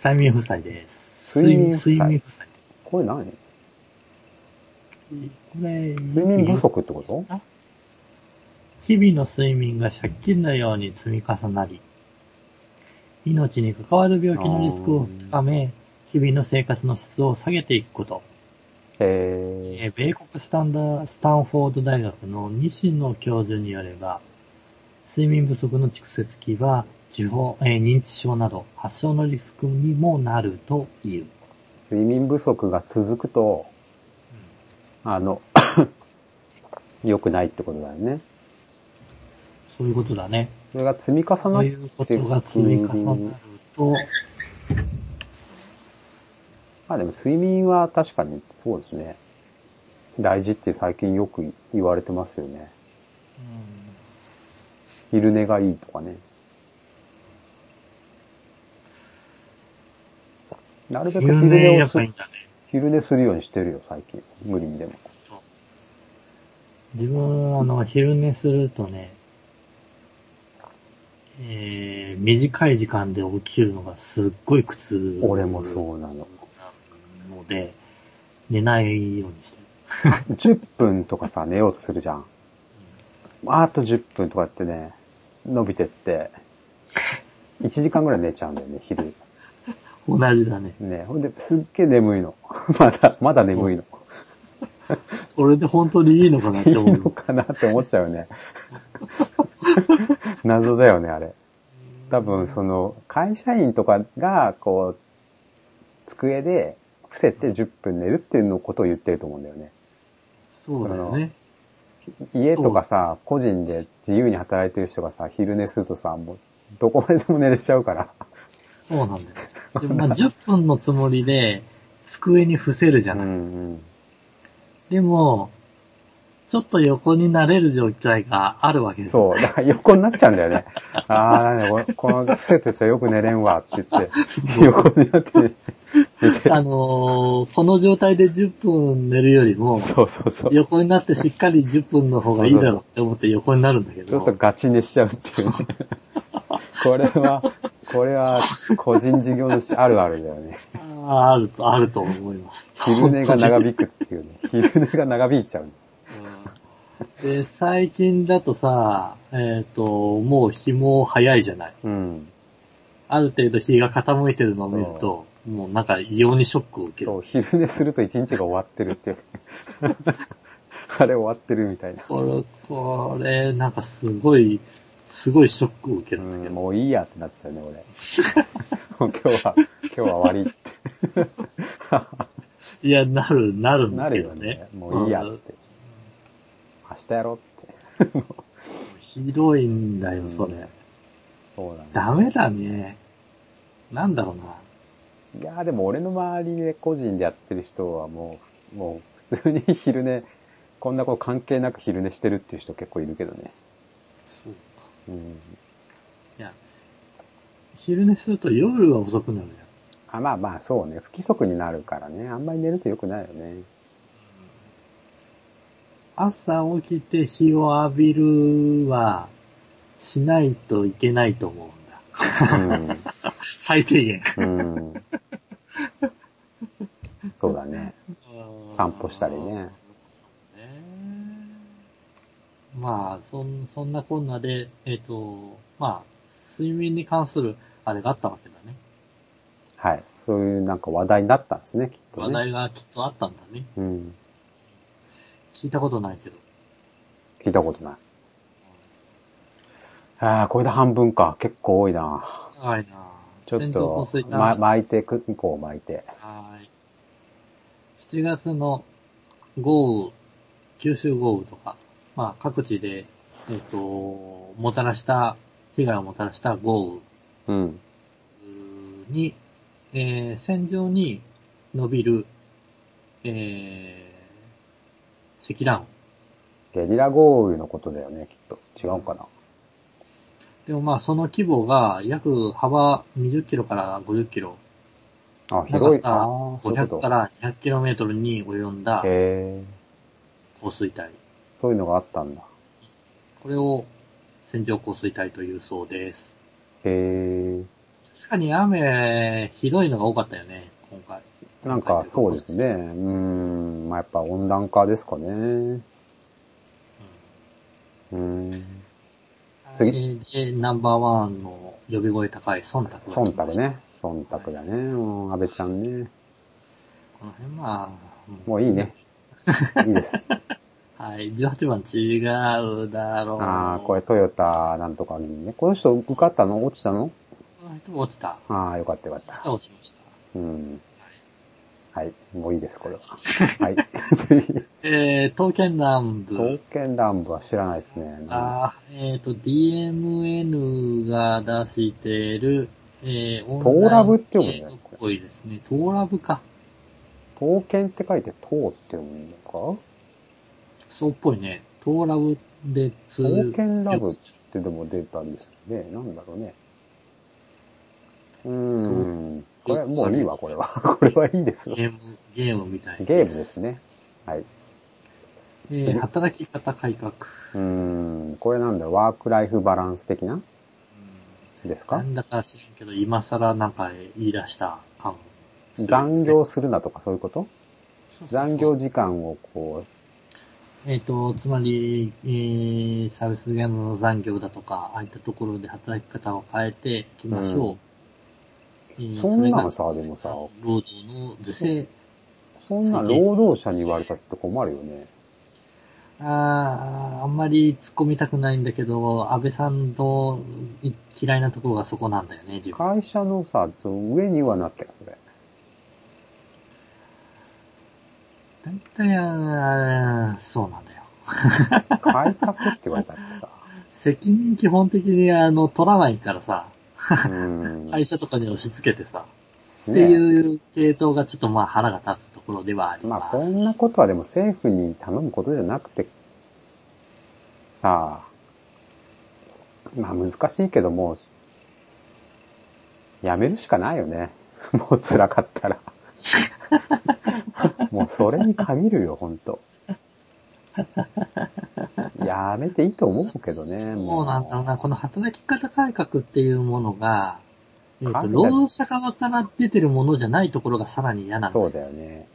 催 眠負債です。睡眠負債睡眠。これ何？これ、睡眠不足ってこと？日々の睡眠が借金のように積み重なり、命に関わる病気のリスクを深め、日々の生活の質を下げていくこと。ええー米国スタンダー、スタンフォード大学の西野教授によれば、睡眠不足の蓄積期は、地方、えー認知症など発症のリスクにもなるという。ー、睡眠不足が続くと、あの、良くないってことだよね。そういうことだね。それが積み重そういなってうことが積み重なると、まあでも睡眠は確かにそうですね。大事って最近よく言われてますよね。昼寝がいいとかね。なるべく昼昼寝寝をすやっぱいいんだね。昼寝するようにしてるよ、最近。無理にでも。自分、あの、昼寝するとね、えー、短い時間で起きるのがすっごい苦痛。俺もそうなの。ので、寝ないようにしてる。10分とかさ、寝ようとするじゃん。あと10分とかってね、伸びてって、1時間ぐらい寝ちゃうんだよね、昼。同じだね。ね、ほんで、すっげえ眠いの。まだ、まだ眠いの。これで本当にいいのかなっいいて思う。のかなって思っちゃうよね。謎だよね、あれ。多分、その、会社員とかが、こう、机で伏せて10分寝るっていうのことを言ってると思うんだよね。そうだよね。家とかさ、個人で自由に働いてる人がさ、昼寝するとさ、もう、どこまででも寝れちゃうから。そうなんだよ。でもまあ10分のつもりで、机に伏せるじゃうんない。うん。でも、ちょっと横になれる状態があるわけですよ。そう、だから横になっちゃうんだよね。あー、なんだここの伏せてちゃよく寝れんわって言って、横になって寝て。あのーこの状態で10分寝るよりも、そうそうそう。横になってしっかり10分の方がいいだろうって思って横になるんだけど。そうするとガチ寝しちゃうっていうね。これは、これは個人事業主あるあるだよね。あーあると、あると思います。昼寝が長引くっていうね。昼寝が長引いちゃう。で、最近だとさ、えっ、と、もう日も早いじゃない。うん。ある程度日が傾いてるのを見ると、もうなんか異様にショックを受ける。そう、昼寝すると一日が終わってるっていうね。あれ終わってるみたいな。これ、これ、なんかすごい、すごいショックを受けうるんだけん、ど。もういいやってなっちゃうね、俺。も う今日は、今日は終わりって。いや、なる、なるんなだけどねるよね。。もういいやうんって。明日やろうって。ひどいんだよ、それ。そうだ。ダメだね。なんだろうな。いやーでも俺の周りで個人でやってる人はもう、もう普通に昼寝、こんなこと関係なく昼寝してるっていう人結構いるけどね。そうか。うん。いや、昼寝すると夜は遅くなるじあまあまあそうね。不規則になるからね。あんまり寝ると良くないよね。朝起きて日を浴びるは、しないといけないと思うんだ。最低限。うん。うん。そうだね。散歩したりね。そうね。まあ、そん、そんなこんなで、えっ、と、まあ、睡眠に関するあれがあったわけだね。はい。そういうなんか話題になったんですね、きっと話ね。題がきっとあったんだね。うん。聞いたことないけど。聞いたことない。ああ、これで半分か。結構多いな。長いなちょっと、ま、巻いてく、こう巻いて。はい。7月の豪雨、九州豪雨とか、まあ各地で、えっ、と、もたらした、被害をもたらした豪うん。雨に、えー線状に伸びる、えー、積乱雲。ゲリラ豪雨のことだよね、きっと。違うかな。でもまあその規模が約幅20キロから50キロ、あ、広い。長さああ、そういう500こと。から200キロメートルに及んだ。降水帯。そういうのがあったんだ。これを線状降水帯というそうです。へえ。確かに雨、ひどいのが多かったよね、今回。なんかそうですね。うーん。まあやっぱ温暖化ですかね。うんうーん。次次で、ナンバーワンの呼び声高い忖度が忖度。ね。忖度だね。うん、安倍ちゃんね。この辺まあ、もういいね。いいです。はい、18番違うだろう。ああ、これトヨタなんとかにね。この人受かったの？落ちたの？落ちた。ああ、よかったよかった。落ちました。うん。はい。もういいです、これは。はい。次。えー、東県南部。刀剣乱舞は知らないですね。あーえっ、と、DMN が出してる、えー、オンライントーラブって読むんだよゲームっぽいですね。トーラブか。刀剣って書いて刀って読むのか？そうっぽいね。トーラブで通刀剣ラブってでも出たりするね。なんだろうね。うーん。これ、もういいわ、これは。これはいいですわ。ゲーム、ゲームみたいゲームですね。はい。えー、働き方改革。うーん。これなんだワークライフバランス的な？ですか？なんだか知らんけど、今更なんか言い出した感も残業するなとかそういうこと？残業時間をこえっ、と、つまり、えー、サービスゲームの残業だとか、ああいったところで働き方を変えていきましょう。えーそんなんさでもさ労働のそんな労働者に言われたって困るよね。あーあんまり突っ込みたくないんだけど、安倍さんの嫌いなところがそこなんだよね、自分。会社のさ、上に言わなきゃ、それ。大体、あーそうなんだよ。改革って言われたってさ。責任基本的にあの、取らないからさ。会社とかに押し付けてさ、ってねいう系統がちょっとまあ腹が立つところではありまあ、ます。こんなことはでも政府に頼むことじゃなくて、さあ、まあ難しいけども、やめるしかないよね。もう辛かったら。もうそれに限るよ、ほんと。やめていいと思うけどね、もう。そうなんだろうな、この働き方改革っていうものが、えっ、と、改革労働者側から出てるものじゃないところがさらに嫌なんだそうだよね。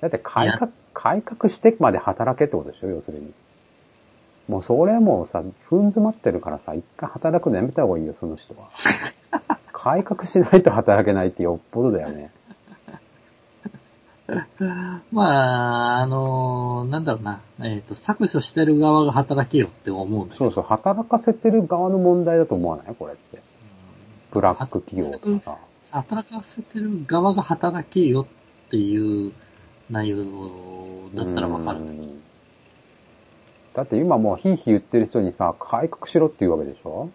だって改革、改革してまで働けってことでしょ、要するに。もうそれはもうさ、踏ん詰まってるからさ、一回働くのやめた方がいいよ、その人は。改革しないと働けないってよっぽどだよね。まあ、あのなんだろうな、えっ、と、削除してる側が働けよって思うんだけど。そうそう、働かせてる側の問題だと思わない？これって。ブラック企業とかさ。働かせてる側が働けよっていう内容だったらわかる。うんだって今もうヒーヒー言ってる人にさ、改革しろって言うわけでしょ？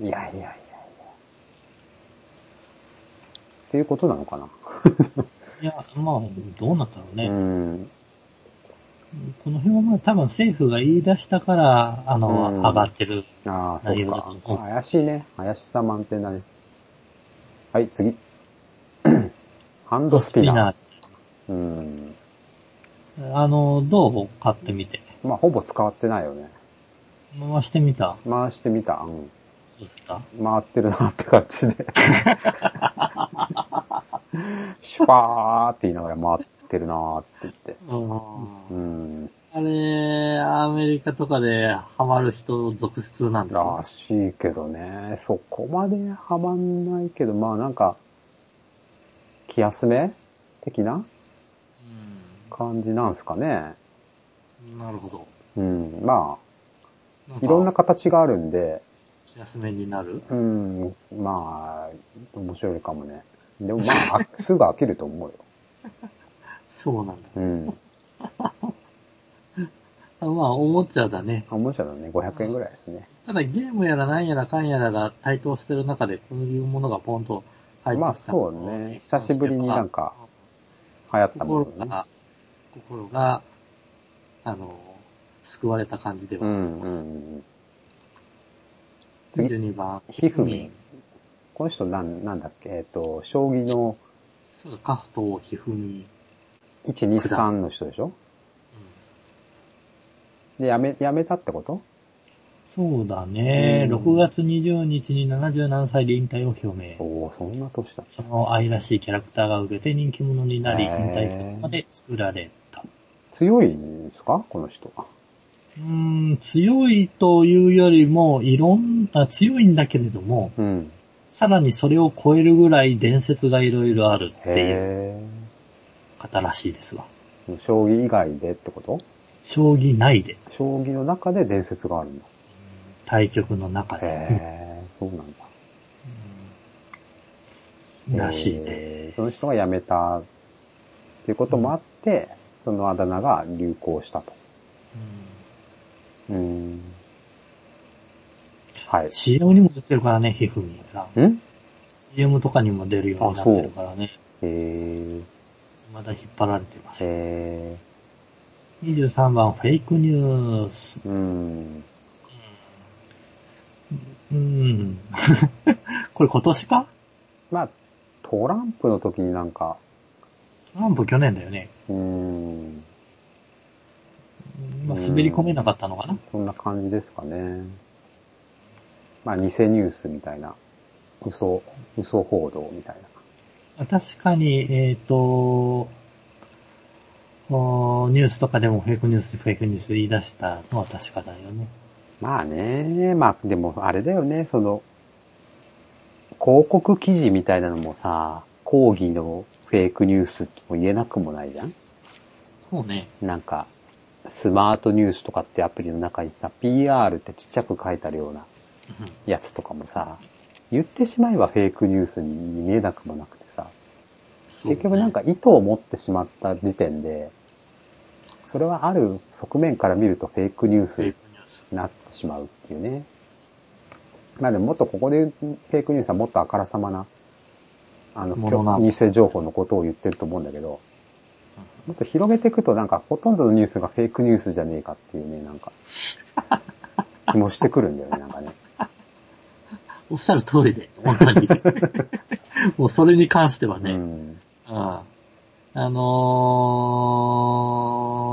いやいやいやいや。っていうことなのかな。いや、まあ、どうなんだろうね。うん。この辺はまあ多分政府が言い出したから、あの、うん上がってる。ああ、そ内うか容だと思う。怪しいね。怪しさ満点だね。はい、次。ハンドスピナー。うん。ー。あの、どう？買ってみて。まあ、ほぼ使ってないよね。回してみた？回してみた。うん。回ってるなって感じで。シュパーって言いながら回ってるなーって言って。うん。あれ、アメリカとかでハマる人続出なんですらよ。しいけどね。そこまではまんないけど、まあなんか、気休め的な感じなんすかね。うん。なるほど。うん。まなあ、いろんなか形があるんで、気休めになる？うん、まあ、面白いかもね。でもまあ、あすぐ飽きると思うよ。そうなんだ。うん。あ まあ、おもちゃだね。おもちゃだね、500円ぐらいですね。ただゲームやら何やらかんやらが台頭してる中で、こういうものがポンと入ってきたまあそうね久しぶりになんか流行ったも心のね。が、心が、あの、救われた感じではありうん、うます。んうん。次22番。ひふみん。この人なん、なんだっけ？えっ、と、将棋のそう、カフトひふみ。1、2、3の人でしょ？で、やめ、やめたってこと？そうだね。うん6月20日に77歳で引退を表明。おおそんな年だ。その愛らしいキャラクターが受けて人気者になり、引退2日まで作られた。強いんですか？この人は。うーん、強いというよりも、いろんな、強いんだけれども、うん。さらにそれを超えるぐらい伝説がいろいろあるっていうへ方らしいですわ。え。将棋以外でってこと？将棋内で、将棋の中で伝説があるんだ。対局の中で、へえ、そうなんだ。う んらしいね。えーその人が辞めたっていうこともあって、そのあだ名が流行したと。うん。はい。CM にも出てるからね、ひふみんさん。ん CM とかにも出るようになってるからね。へーまだ引っ張られてます。へ23番、フェイクニュース。ーうん。うん。これ今年か？まあ、トランプの時になんか、トランプ去年だよね。うん、まあ、滑り込めなかったのかな。そんな感じですかね。まあ、偽ニュースみたいな、嘘、嘘報道みたいな。確かに、えっ、と、おニュースとかでもフェイクニュース、フェイクニュース言い出したのは確かだよね。まあね、まあでもあれだよね、その、広告記事みたいなのもさ、抗議のフェイクニュースとも言えなくもないじゃんそうね。なんか、スマートニュースとかってアプリの中にさ、PR ってちっちゃく書いてあるようなやつとかもさ、言ってしまえばフェイクニュースに見えなくもなくてさ、結局なんか意図を持ってしまった時点で、それはある側面から見るとフェイクニュースフェイクニュース。なってしまうっていうね。まあでももっとここで言うフェイクニュースはもっとあからさまな、あの、偽情報のことを言ってると思うんだけど、もっと広げていくとなんかほとんどのニュースがフェイクニュースじゃねえかっていうね、なんか、気もしてくるんだよね、なん。おっしゃる通りで、本当に。もうそれに関してはね。うん。うんあの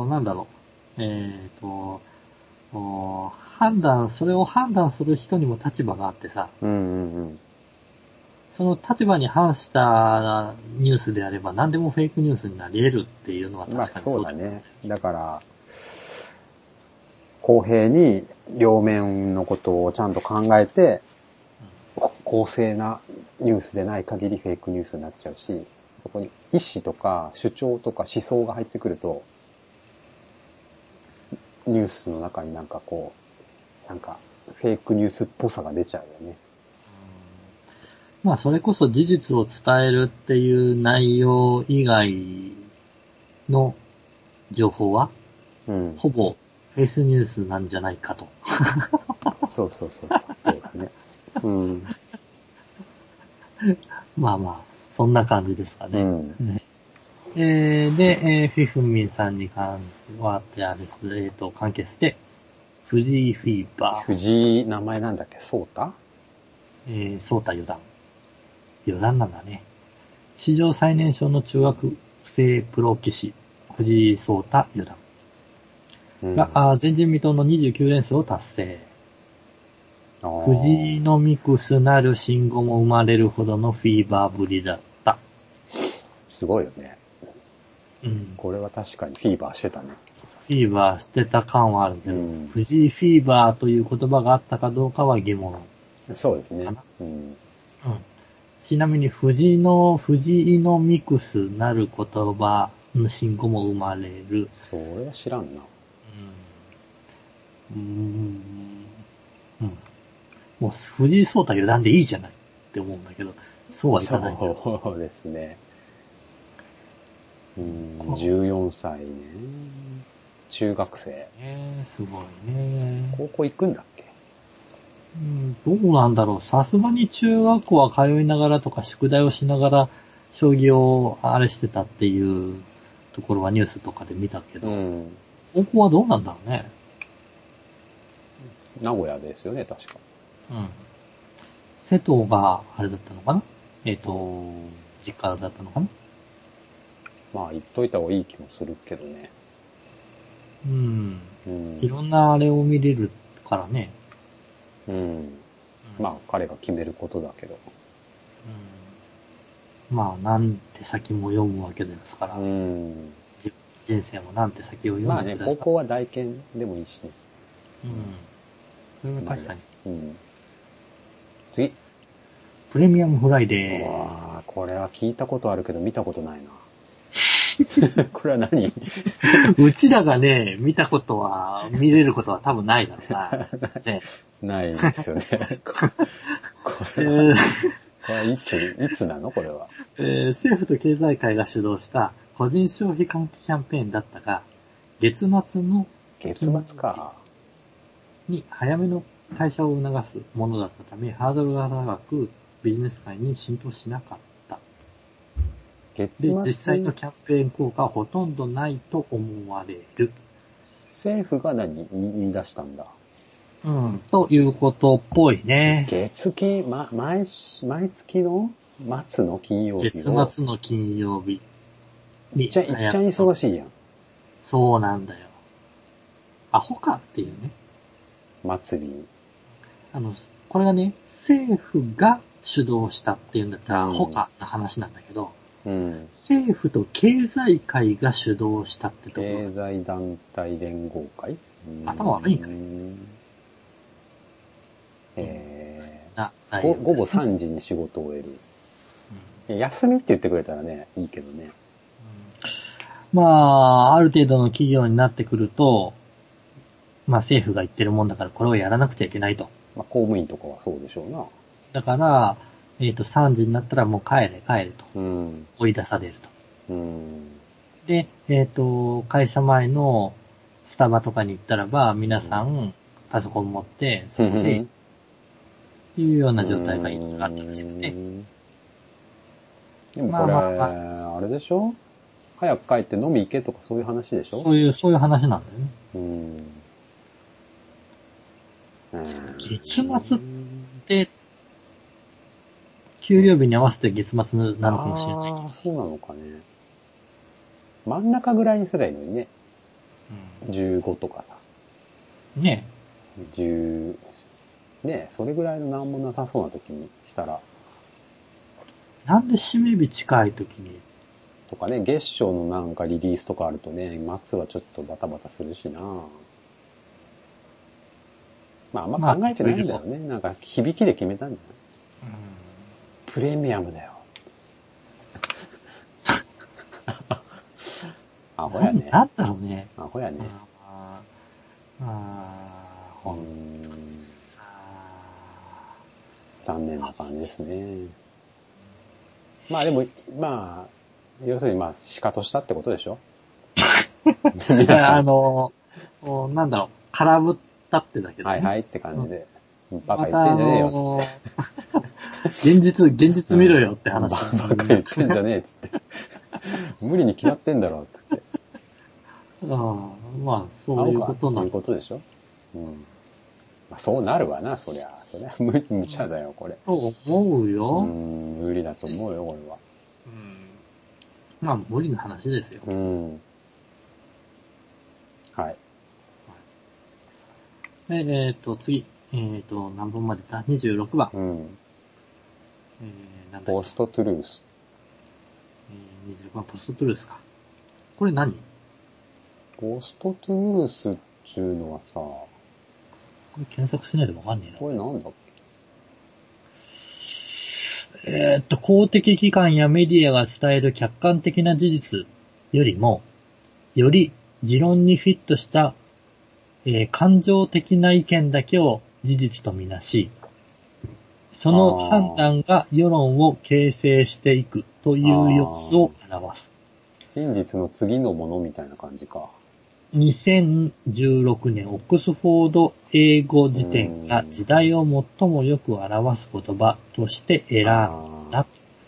ー、なんだろう。えっ、と、お判断、それを判断する人にも立場があってさ、うんうんうん。その立場に反したニュースであれば何でもフェイクニュースになり得るっていうのはまあ確かにそそううだよだね。だから、公平に両面のことをちゃんと考えて、こ公正なニュースでない限りフェイクニュースになっちゃうし、そこに意思とか主張とか思想が入ってくると、ニュースの中になんかこう、なんかフェイクニュースっぽさが出ちゃうよね。まあそれこそ事実を伝えるっていう内容以外の情報はうん。ほぼフェイスニュースなんじゃないかと。そ うそうそうそう。そうだね。うん。まあまあ、そんな感じですかね。うん。ねえー、で、えー、フィフミンさんに関しては、ってあれです、えっ、と、関係して、藤井フィーバー、藤井、名前なんだっけ？ソータ？えー、ソータ四段。四段なんだね。史上最年少の中学生プロ棋士、藤井聡太四段うんが、あー前人未到の29連勝を達成。あー藤井のミクスなる信号も生まれるほどのフィーバーぶりだった。すごいよね。うん。これは確かにフィーバーしてたね。フィーバーしてた感はあるけど、うん藤井フィーバーという言葉があったかどうかは疑問。そうですね。うん。うん。ちなみに藤井の、藤井のミクスなる言葉の信号も生まれる。それは知らんな。うん。うん。うん。もう藤井聡太四段でいいじゃないって思うんだけど、そうはいかないんだよ。そうですね。うん、こう14歳ね。中学生。ねすごいね。高校行くんだっけ？うん、どうなんだろう。さすがに中学校は通いながらとか宿題をしながら将棋をあれしてたっていうところはニュースとかで見たけど、ん。高校はどうなんだろうね。名古屋ですよね、確か。うん。瀬戸があれだったのかな？えっ、と、実家だったのかな？まあ、言っといた方がいい気もするけどね。うん。うん。いろんなあれを見れるからね。うん。まあ、彼が決めることだけど。うん、まあ、なんて先も読むわけですから、うん。人生もなんて先を読まあね、んでください。高校は大研でもいいしね。うん。それは確かに。うん。次。プレミアムフライデー。わあ、これは聞いたことあるけど見たことないな。これは何？うちらがね、見たことは、見れることは多分ないだろうな。ねないですよね。こえれは、ーこれはいつ、いつなの？これは。えー政府と経済界が主導した個人消費喚起キャンペーンだったが、月末の月末か。に早めの退社を促すものだったため、ハードルが高くビジネス界に浸透しなかった。月末で、実際のキャンペーン効果はほとんどないと思われる。政府が何？言い出したんだ。うん。ということっぽいね。月金、ま、毎し、毎月の？末の金曜日月を。末の金曜日に。いっちゃん、いっちゃん忙しいやん。そうなんだよ。アホかっていうね。祭り。あの、これがね、政府が主導したっていうんだったら、うん。アホかな話なんだけど、うん。政府と経済界が主導したってところ。経済団体連合会？頭悪いんかい。うんえな、ー、な午後3時に仕事を終える。休みって言ってくれたらね、いいけどね。まあ、ある程度の企業になってくると、まあ政府が言ってるもんだからこれをやらなくちゃいけないと。まあ、公務員とかはそうでしょうな。だから、えっ、と、3時になったらもう帰れ帰れと。うん。追い出されると。うん。で、えっ、と、会社前のスタバとかに行ったらば、皆さんパソコン持って、そこで、いうような状態があったらしくて。うんでもこれ、まあまあれでしょ？早く帰って飲み行けとかそういう話でしょ？そういう、そういう話なんだよね。うん。うん月末で、給料日に合わせて月末なのかもしれない。ああ、そうなのかね。真ん中ぐらいにすればいいのにね。15とかさ。うんね10、ねそれぐらいのなんもなさそうな時にしたら、なんで締め日近い時に、とかね、月賞のなんかリリースとかあるとね、末はちょっとバタバタするしなまああんま考えてないんだよね。なんか響きで決めたんじゃないプレミアムだよ。アホやね。なんだろうね。アホやね。あーあほん残念な感じですね。まあでも、まあ、要するにまあ、仕方したってことでしょ？皆さあん、の、おなんだろう、空振ったってだけど、はいはいって感じで、バカ言ってんじゃねえよ。の、現実、現実見ろよって話。バカ言ってんじゃねえっつって。無理に決まってんだろ、つって。ああ、まあ、そういうことなそういんうことでしょ？うん。まあ、そうなるわな、そりゃ。そりゃ無理、無茶だよ、これ。と思ううよ。ん、無理だと思うよ、これは。うんまあ、無理な話ですよ。うん。はい。でえっ、と、次。えっ、と、何本までだ ?26 番。うん。えー、なんだポストトゥルース。えー、26番、ポストトゥルースか。これ何？ポストトゥルースっていうのはさ、これ検索しないとわかんねえな。これなんだっえーっと、公的機関やメディアが伝える客観的な事実よりも、より持論にフィットした、えー感情的な意見だけを事実とみなし、その判断が世論を形成していくという様子を表す。け真実の次のものみたいな感じか。2016年オックスフォード英語辞典が時代を最もよく表す言葉として選んだ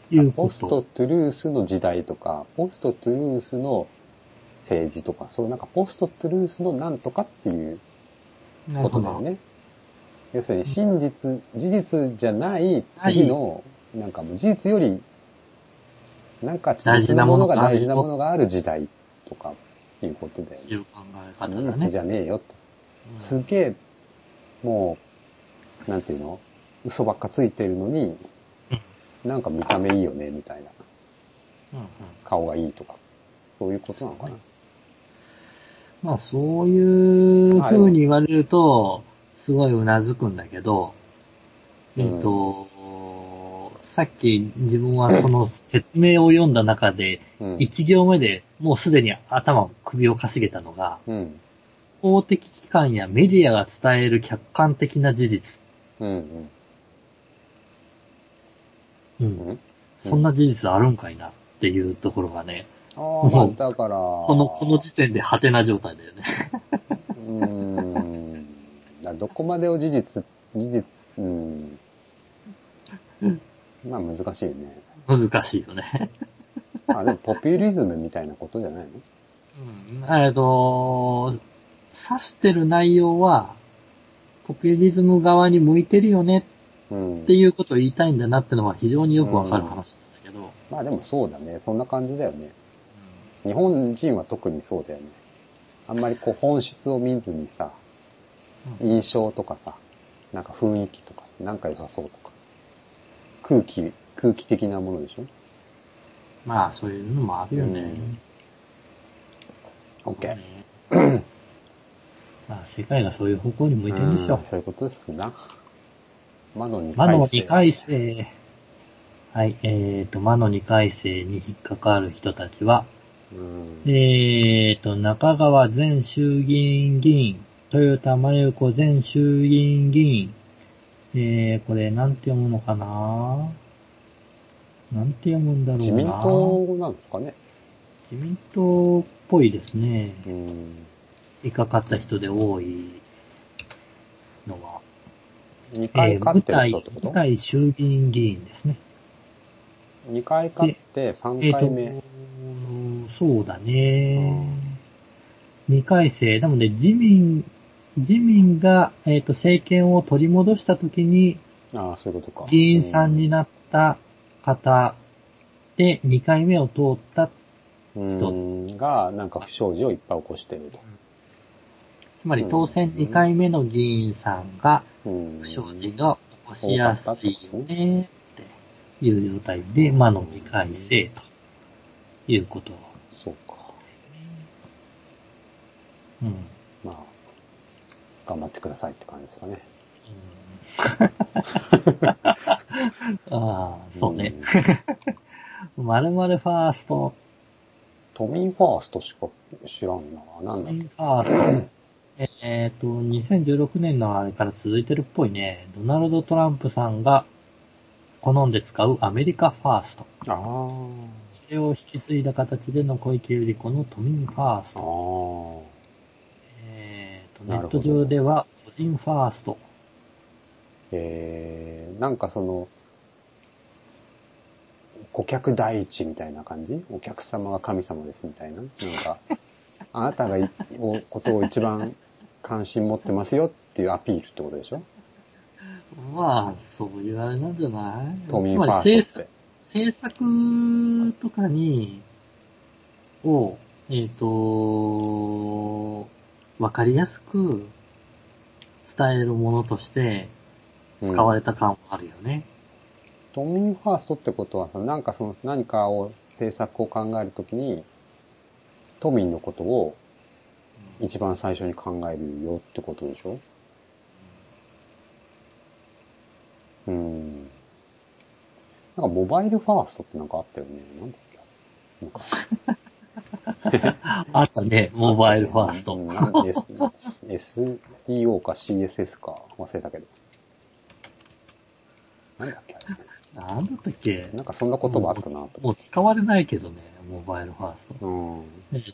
というこポストと。トゥルースの時代とか、ポストトゥルースの政治とか、そうなんかポストトゥルースのなんとかっていうことだよね。要するに真実、事実じゃない次の、なんかもう事実より、なんか別なものが大事なものがある時代とかいうことだよね。いう考え方だ事実ね。じゃねえよって。うんすげえ、もう、なんていうの？嘘ばっかついてるのに、なんか見た目いいよね、みたいな。顔がいいとか。そういうことなのかな。まあそういう風に言われると、すごいうなずくんだけど、えっ、と、さっき自分はその説明を読んだ中で、うん。一行目でもうすでに頭、首をかしげたのが、うん。公的機関やメディアが伝える客観的な事実。うん。うん。うん。うん。そんな事実あるんかいなっていうところがね、ああ、まあ、だから、この、この時点でハテな状態だよね。うーん。だどこまでを事実、事実、うん。まあ難しいよね。難しいよね。あ、でもポピュリズムみたいなことじゃないの？うん。えっと、指してる内容は、ポピュリズム側に向いてるよねうんって。いうことを言いたいんだなってのは非常によくわかる話なんだけど、まあでもそうだね。そんな感じだよね。日本人は特にそうだよね。あんまりこう本質を見ずにさ、うん印象とかさ、なんか雰囲気とか、なんか良さそうとか、空気、空気的なものでしょ？まあそういうのもあるよね。うん ?OK。まあ世界がそういう方向に向いてるんでしょうんそういうことですな。魔の二魔の二回回生。はい、えっ、と、魔の二回生に引っかかる人たちは、うんえっ、と、中川前衆議院議員、豊田真由子前衆議院議員、えー、これなんて読むのかな？なんて読むんだろうな自民党なんですかね。自民党っぽいですね。うん。引っかかった人で多いのは。二えー、舞回勝ってる台人って、こと？舞台衆議院議員ですね。二回勝って三えっ、回目。と、そうだね。二回生。なので、自民、自民が、えっ、と、政権を取り戻したときに、ああ、そういうことか。議員さんになった方で、二回目を通った、うん人うんが、なんか不祥事をいっぱい起こしてると。つまり当選二回目の議員さんが、うん不祥事が起こしやすいよね、っていう状態で、魔の二回生ということ。そうか。うん。まあ、頑張ってくださいって感じですかね。ああ、そうね。ん。まるまるファースト、都民ファーストしか知らんな。なんだっけ？ファースト。えっと、2016年のあれから続いてるっぽいね。ドナルド・トランプさんが好んで使うアメリカファースト。ああ。それを引き継いだ形での小池百合子の都民ファースあト。ネット上では個人ファースト。えー、なんかその、顧客第一みたいな感じ？お客様が神様ですみたいな？なんか、あなたがいおことを一番関心持ってますよっていうアピールってことでしょ？まあ、そういうあれなんじゃない？都民ファーストっり制作て。制作とかに、を、えっ、と、わかりやすく伝えるものとして使われた感はあるよね。都民ファーストってことはさ、なんかその何かを政策を考えるときに、都民のことを一番最初に考えるよってことでしょ？うん。なんかモバイルファーストってなんかあったよね。なんだっけ？あったね、モバイルファースト。う S SEO か CSS か忘れたけど。なんだっけなんだったっけ？なんかそんな言葉あったなと思って。もう使われないけどね、モバイルファースト。うん。えっ、と、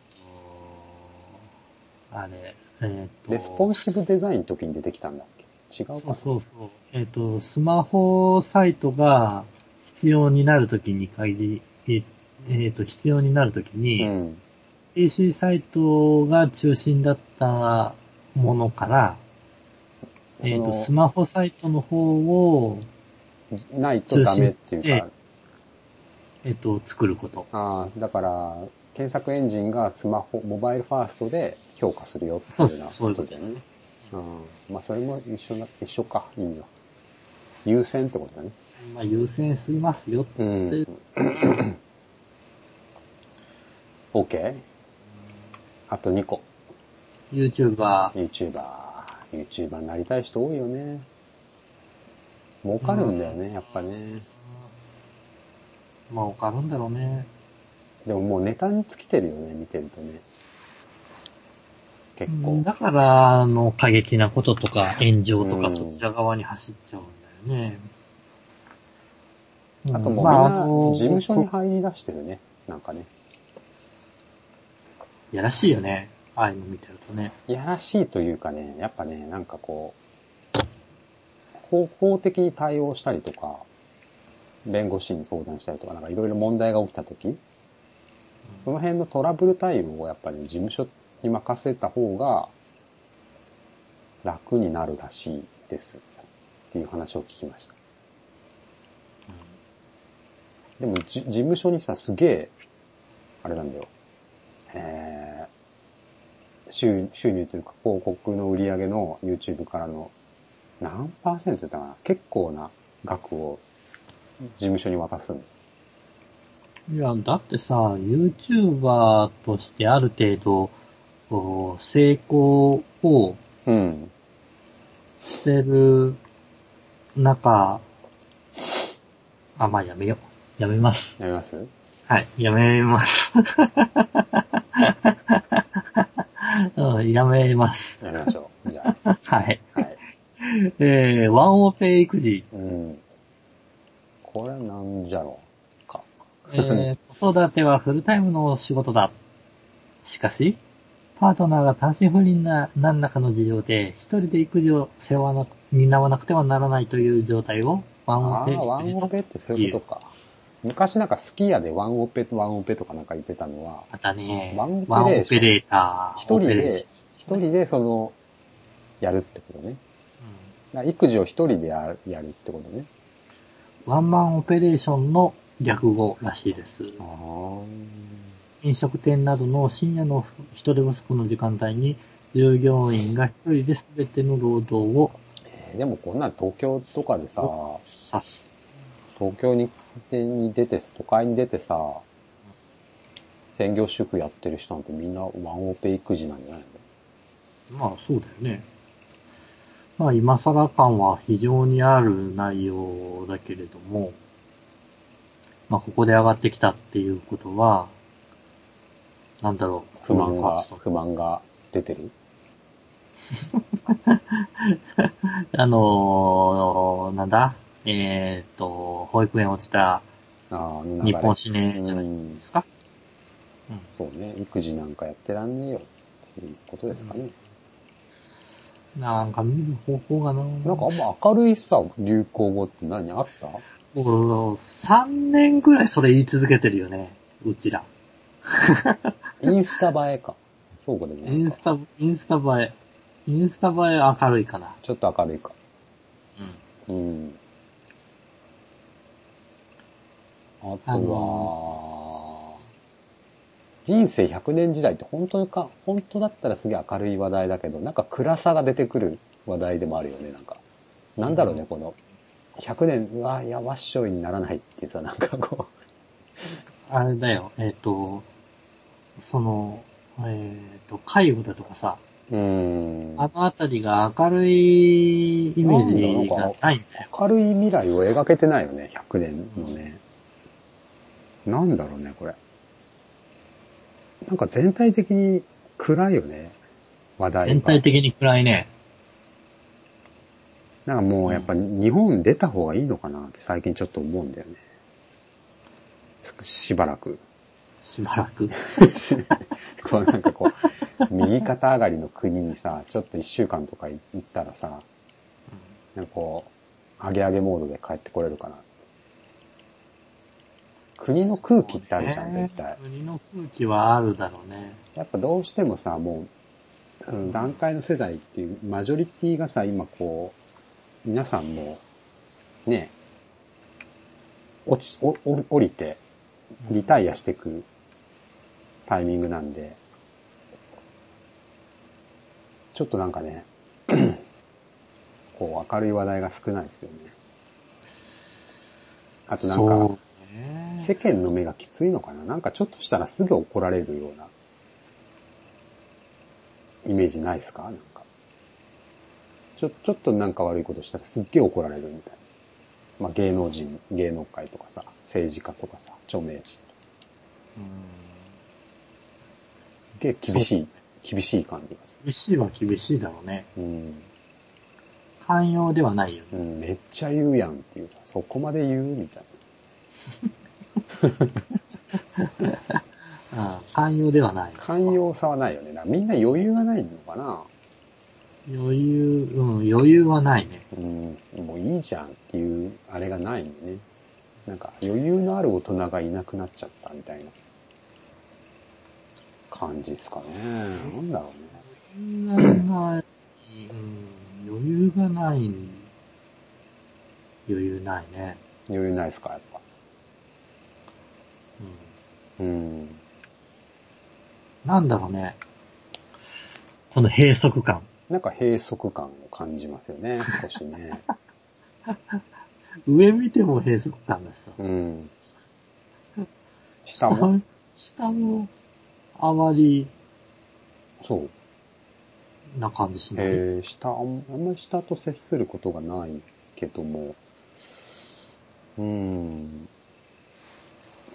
あれ、えっ、と、レスポンシブデザインの時に出てきたんだっけ？違うかそうそうそう。えっ、と、スマホサイトが必要になるときに限り、えっ、と、必要になるときに、なうん。PC サイトが中心だったものから、えっ、と、あのスマホサイトの方を、ないとダメっていうか、えっ、と、作ること。ああ、だから、検索エンジンがスマホ、モバイルファーストで評価するよっていうようなそうそうことだよね。うん。まあそれも一緒な、一緒か、意味は。優先ってことだね。まあ、優先しますよ。うん。OK? あと2個。YouTuber、YouTuber。YouTuber になりたい人多いよね。儲かるんだよね、やっぱね。まあ、わかるんだろうね。でももうネタに尽きてるよね、見てるとね。結構。だから、あの、過激なこととか、炎上とか、うんそちら側に走っちゃうんだよね。あともうみんなの事務所に入り出してるね。なんかね。やらしいよね。ああいうの見てるとね。いやらしいというかね、やっぱね、なんかこう、法法的に対応したりとか、弁護士に相談したりとか、なんかいろいろ問題が起きたとき、その辺のトラブル対応をやっぱり事務所に任せた方が楽になるらしいです。っていう話を聞きました。でもじ、事務所にさ、すげえ、あれなんだよ。えー、収収入というか広告の売り上げの YouTube からの何パーセントだったかな？結構な額を事務所に渡すの。いや、だってさ、YouTuber としてある程度、こう成功をうん。してる中、あ、まあやめよう。やめます。やめます？はい、やめます。うん、やめます。やめましょう。じゃあ。はい。はい。えー、ワンオペ育児。うん。これはなんじゃろうか。えー、子育てはフルタイムの仕事だ。しかし、パートナーが単身赴任な何らかの事情で、一人で育児を背負わなく、担わなくてはならないという状態を、ワンオペああ、ワンオペってそういうことか。昔なんかスキヤでワンオペとワンオペとかなんか言ってたのは、またね、ワンオペレーションワンオペレーター。一人で、一人でその、やるってことね。ョンだから育児を一人でやるやるってことね。うんワンマンオペレーションの略語らしいです。飲食店などの深夜の人手不足の時間帯に、従業員が一人で全ての労働をえーでもこんなん東京とかでさ。東京にに出て、都会に出てさ、専業主婦やってる人なんてみんなワンオペ育児なんじゃないの？まあそうだよね。まあ今更感は非常にある内容だけれども、まあここで上がってきたっていうことは、なんだろう、不満が不満発、不満が出てる？あのー、なんだ？えっ、と、保育園落ちたああ、日本史ねじゃないうんですか？そうね。育児なんかやってらんねえよっていうことですかね。なんか見る方法がななんかあんま明るいさ、流行語って何あった？もう、3年ぐらいそれ言い続けてるよね。うちら。インスタ映えか。そうかでインスタ、インスタ映え。インスタ映え明るいかな。ちょっと明るいか。うん。うん。あとあは、の人生100年時代って本当か、本当だったらすげえ明るい話題だけど、なんか暗さが出てくる話題でもあるよね、なんか。なんだろうね、この、100年、うわ、いや、わっしょいにならないっていうさ、なんかこあれだよ、えっ、と、その、えっ、と、介護だとかさ、う、うーん。あのあたりが明るいイメージがないんだよ。明るい未来を描けてないよね、100年のね。なんだろうね、これ。なんか全体的に暗いよね、話題が。全体的に暗いね。なんかもうやっぱ日本出た方がいいのかなって最近ちょっと思うんだよね。ししばらく。しばらく？こうなんかこう、右肩上がりの国にさ、ちょっと一週間とか行ったらさ、なんかこう、上げ上げモードで帰ってこれるかな。国の空気ってあるじゃん、絶対。国の空気はあるだろうね。やっぱどうしてもさ、もう、うん段階の世代っていう、マジョリティがさ、今こう、皆さんも、ね、落ち、お、お降りて、リタイアしてくタイミングなんで、ちょっとなんかね、こう明るい話題が少ないですよね。あとなんか、ね。世間の目がきついのかな？なんかちょっとしたらすぐ怒られるようなイメージないですか？なんか。ちょ、ちょっとなんか悪いことしたらすっげえ怒られるみたいな。まあ芸能人、芸能界とかさ、政治家とかさ、著名人。すっげえ厳しい、厳しい感じがす厳しいは厳しいだろうね。る。うん。寛容ではないよね。うん、めっちゃ言うやんっていうか、そこまで言う？みたい ああ寛容ではない。な。寛容さはないよね。だからみんな余裕がないのかな余裕、うん、余裕はないね。うん、もういいじゃんっていう、あれがないのね。なんか余裕のある大人がいなくなっちゃったみたいな感じですかね。なんだろうね。余裕がない、うん、余裕がない、余裕ないね。余裕ないですか、やっぱ。うん、うん。なんだろうね。この閉塞感。なんか閉塞感を感じますよね、少しね。上見ても閉塞感だしさ。うん。下も？下も、あまりそう。な感じしない。えー、下、あんまり下と接することがないけども、うーん。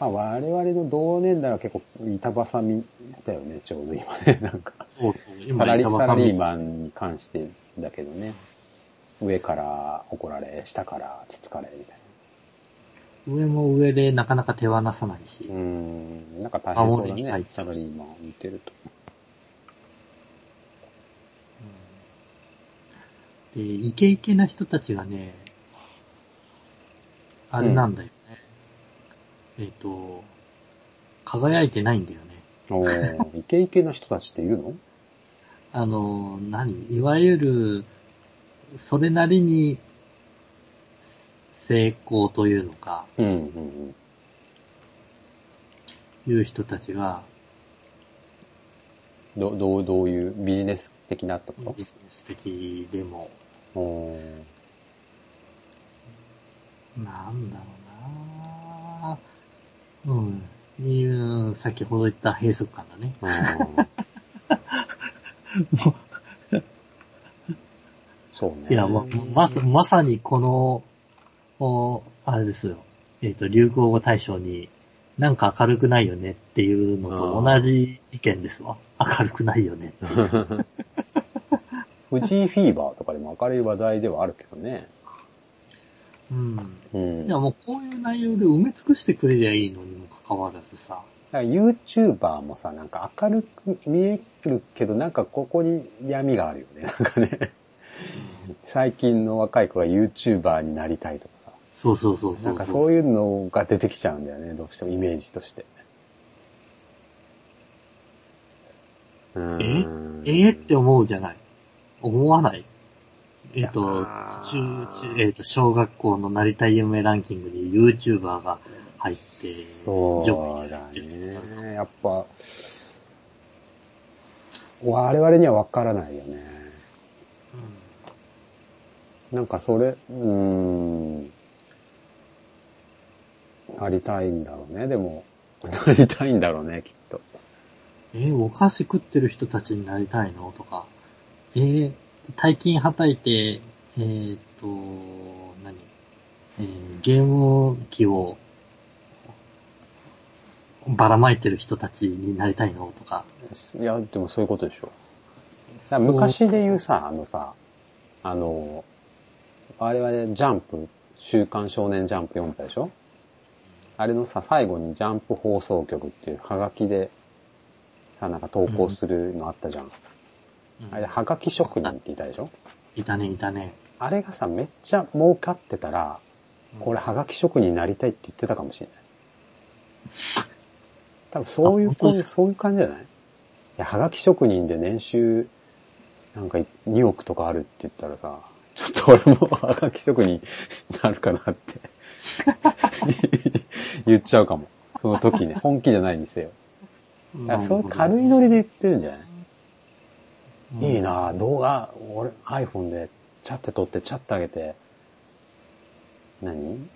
まあ我々の同年代は結構板挟みだよね、ちょうど今ね。なんか、そうそう今サラリサラリーマンに関してだけどね。上から怒られ、下からつつかれ、みたい上も上でなかなか手放さないし。な。うーん。なんか大変そうだねサラリーマンを見てると。で、イケイケな人たちがね、あれなんだよね。えっ、と、輝いてないんだよね。おー、イケイケな人たちっているの？あの、何？いわゆる、それなりに、成功というのか、うん、うん、いう人たちが、うん。ど、どう、どういうビジネス的なってこビジネス的でも、とおー。なんだろうなうん。いう、先ほど言った閉塞感だね。うん そうね。いや、ま、まさ、まさにこの、おあれですよ。えっ、と、流行語大賞に、なんか明るくないよねっていうのと同じ意見ですわ。明るくないよね。藤井フィーバーとかでも明るい話題ではあるけどね。うん。うん。いや、もうこういう内容で埋め尽くしてくれりゃいいのにもかかわらずさ。YouTuber もさ、なんか明るく見えるけど、なんかここに闇があるよね。なんかね。最近の若い子が YouTuber になりたいとかさ。そうそうそうそう。なんかそういうのが出てきちゃうんだよね、どうしてもイメージとして。うーんえ？え？って思うじゃない。思わない？えっ、ー、中、中、えっ、と、小学校のなりたい夢ランキングに YouTuber が入って、そうだね。やっぱ、我々にはわからないよね。なんかそれ、うーん、なりたいんだろうね、でも。なりたいんだろうね、きっと。えーお菓子食ってる人たちになりたいの？とか、えー大金はたいて、えーっと、何？えーゲーム機をばらまいてる人たちになりたいのとか。いや、でもそういうことでしょ。昔で言うさ、あのさ、あの、あれはね、ジャンプ、週刊少年ジャンプ読んだでしょ？あれのさ、最後にジャンプ放送局っていうハガキで、さ、なんか投稿するのあったじゃん。うんあれ、ハガキ職人っていたでしょ？いたね、いたね。あれがさ、めっちゃ儲かってたら、これハガキ職人になりたいって言ってたかもしれない。多分そういう感じ、そういう感じじゃない？いや、ハガキ職人で年収、なんか2億とかあるって言ったらさ、ちょっと俺もハガキ職人になるかなって。言っちゃうかも。その時ね、本気じゃないにせよ。そういう軽いノリで言ってるんじゃない？いいなぁ動画、俺 iPhone でチャって撮ってチャってあげて、何？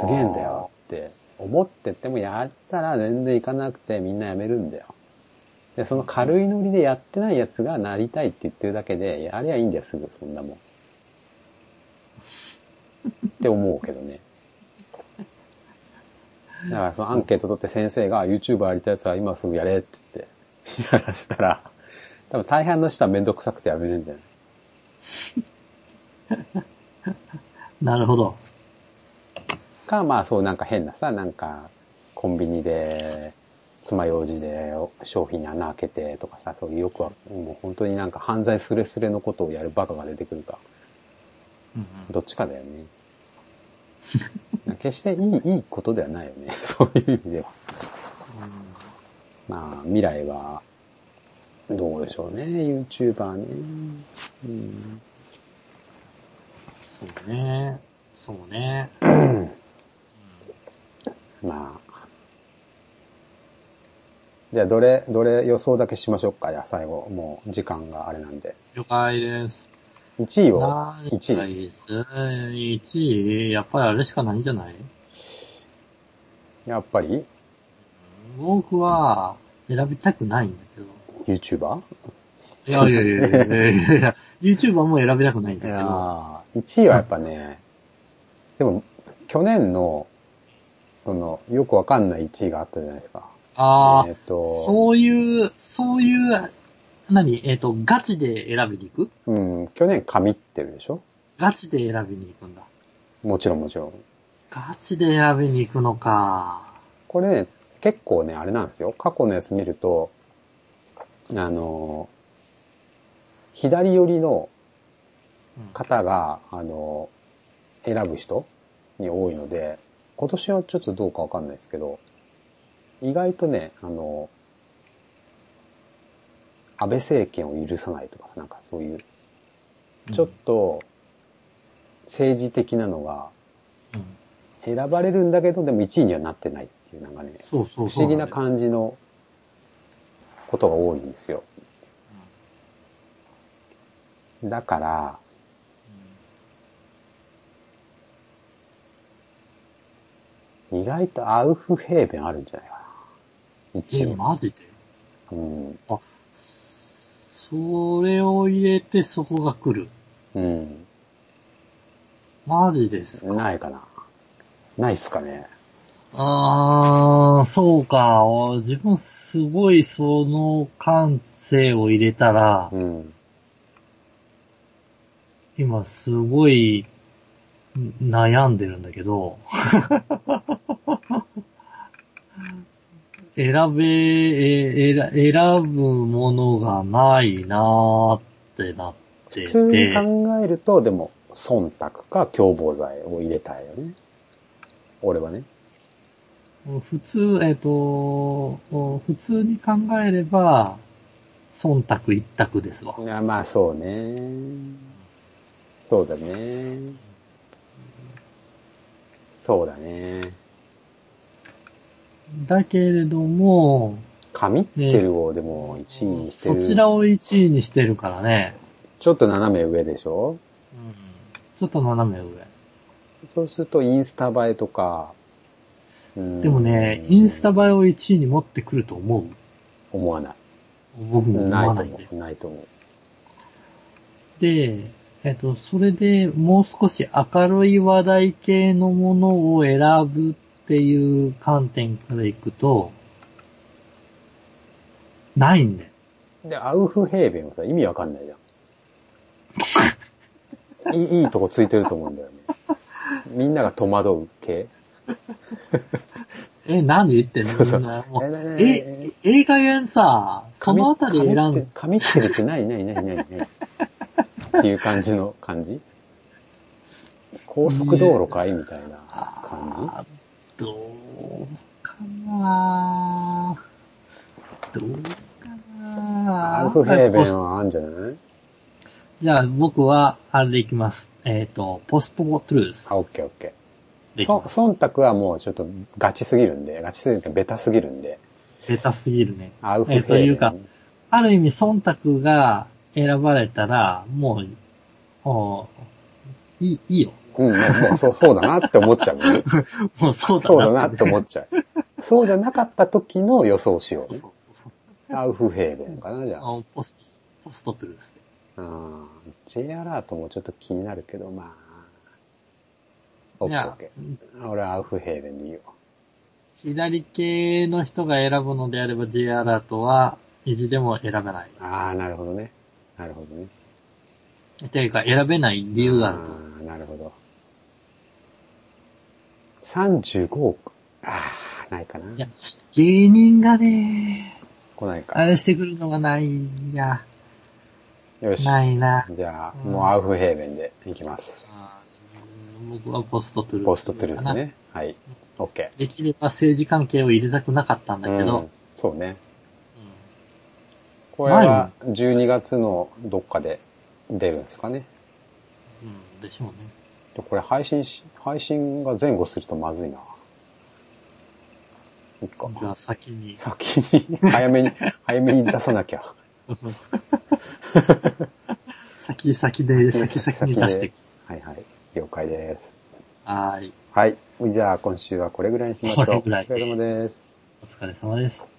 すげえんだよって思っててもやったら全然いかなくてみんなやめるんだよ。で、その軽いノリでやってないやつがなりたいって言ってるだけで、やりゃいいんだよ、すぐ、そんなもん。って思うけどね。だからそのアンケート取って先生が YouTuber やりたいやつは今すぐやれって言って、やらせたら、多分大半の人はめんどくさくてやめるんじゃない？なるほど。か、まあそうなんか変なさ、なんかコンビニで爪楊枝で商品に穴開けてとかさ、そういうよくは、もう本当になんか犯罪スレスレのことをやるバカが出てくるか、うんどっちかだよね。決していい、いいことではないよね。そういう意味では。まあ未来は、どうでしょうね。YouTuber ね。うんそうね。そうね。まあ。じゃあ、どれ、どれ予想だけしましょうか。じゃあ、最後。もう、時間があれなんで。了解です。1位を、何1が位。いいです1位、やっぱりあれしかないんじゃない？やっぱり、僕は選びたくないんだけど。YouTuber? いやいやいやいやいやいやいや YouTuber も選びたくないんいだけど。やー1位はやっぱね、でも、去年の、その、よくわかんない1位があったじゃないですか。ああ、えっ、と、そういう、そういう、何？えっ、と、ガチで選びに行く？うん、去年神ってるでしょ？ガチで選びに行くんだ。もちろんもちろん。ガチで選びに行くのか。これね、結構ね、あれなんですよ。過去のやつ見ると、あの、左寄りのうん。方が、あの、選ぶ人に多いので、今年はちょっとどうかわかんないですけど、意外とね、あの、安倍政権を許さないとか、なんかそういう、ちょっと政治的なのがうん。選ばれるんだけど、でも1位にはなってないっていう、なんかね。不思議な感じのことが多いんですよ。だから、意外とアウフヘーベンあるんじゃないかな。え、1位。マジで？うん。それを入れてそこが来る。うん。マジですか？ないかな。ないっすかね。あー、そうか。自分すごいその感性を入れたら、うん。今今すごい悩んでるんだけど、選べ、え選選ぶものがないなーってなって普通にて、考えると、でも、忖度か共謀罪を入れたいよね。俺はね。普通、えっ、と、普通に考えれば、忖度一択ですわい。や、まあそうね。そうだね。そうだね。だけれども、神ってるをでも1位にしてる。そちらを1位にしてるからね。ちょっと斜め上でしょ？ちょっと斜め上。そうするとインスタ映えとか、うんでもね、インスタ映えを1位に持ってくると思う思わない。僕も思ないと思わないんで。う。ないと思う。で、えっ、と、それでもう少し明るい話題系のものを選ぶっていう観点からいくと、ないんだよ。で、アウフヘーベンはさ、意味わかんないじゃん。いいいいとこついてると思うんだよね。みんなが戸惑う系？え、何言ってんの？そうそう。みんなもう。ええ、え、ええ加減さ、そのあたり選んで、紙ってるってないないないないない。っていう感じの感じ？高速道路かいみたいな感あどうかな？どうかじな？アウフヘーベンはあんじゃない？じゃあ僕は、あれでいきます。えっ、と、ポストトゥルース。あ、オッケーオッケー。でいきます。そ忖度はもうちょっとガチすぎるんで、ガチすぎるってベタすぎるんで、ベタすぎるね。アウフヘーベン。えというかある意味、忖度が選ばれたら、もう、おいい、いいよ。うん、もうそう、そうだなって思っちゃうね。もうそうだな。そうだなって思っちゃう。そうじゃなかった時の予想しようね。そうそうそうアウフヘーベンかな、じゃあ。あポスト、ポストトゥルースで。うん。J アラートもちょっと気になるけど、まあ。オッケーオッケー。俺はアウフヘーベンでいいよ。左系の人が選ぶのであれば J アラートは、意地でも選べない。ああ、なるほどね。なるほどね。というか、選べない理由があると。ああ、なるほど。35億。ああ、ないかな。いや、芸人がね、来ないか。あれしてくるのがないんや。よし。ないな。じゃあ、うんもうアウフヘーベンでいきます。あー僕はポストトゥルース。ポストトゥルース。ね。はい。オッケできれば政治関係を入れたくなかったんだー。けど、うんそうね。うんこれは12月のどっかで出るんですかね。うん、でしょうね。でこれ配信し、配信が前後するとまずいな。いっか。じゃあ先に。先に、早めに、早めに出さなきゃ。先先で、先先に出して。はいはい。了解です。はーい。はい。じゃあ今週はこれぐらいにしましょう。これぐらいお疲れ様です。お疲れ様です。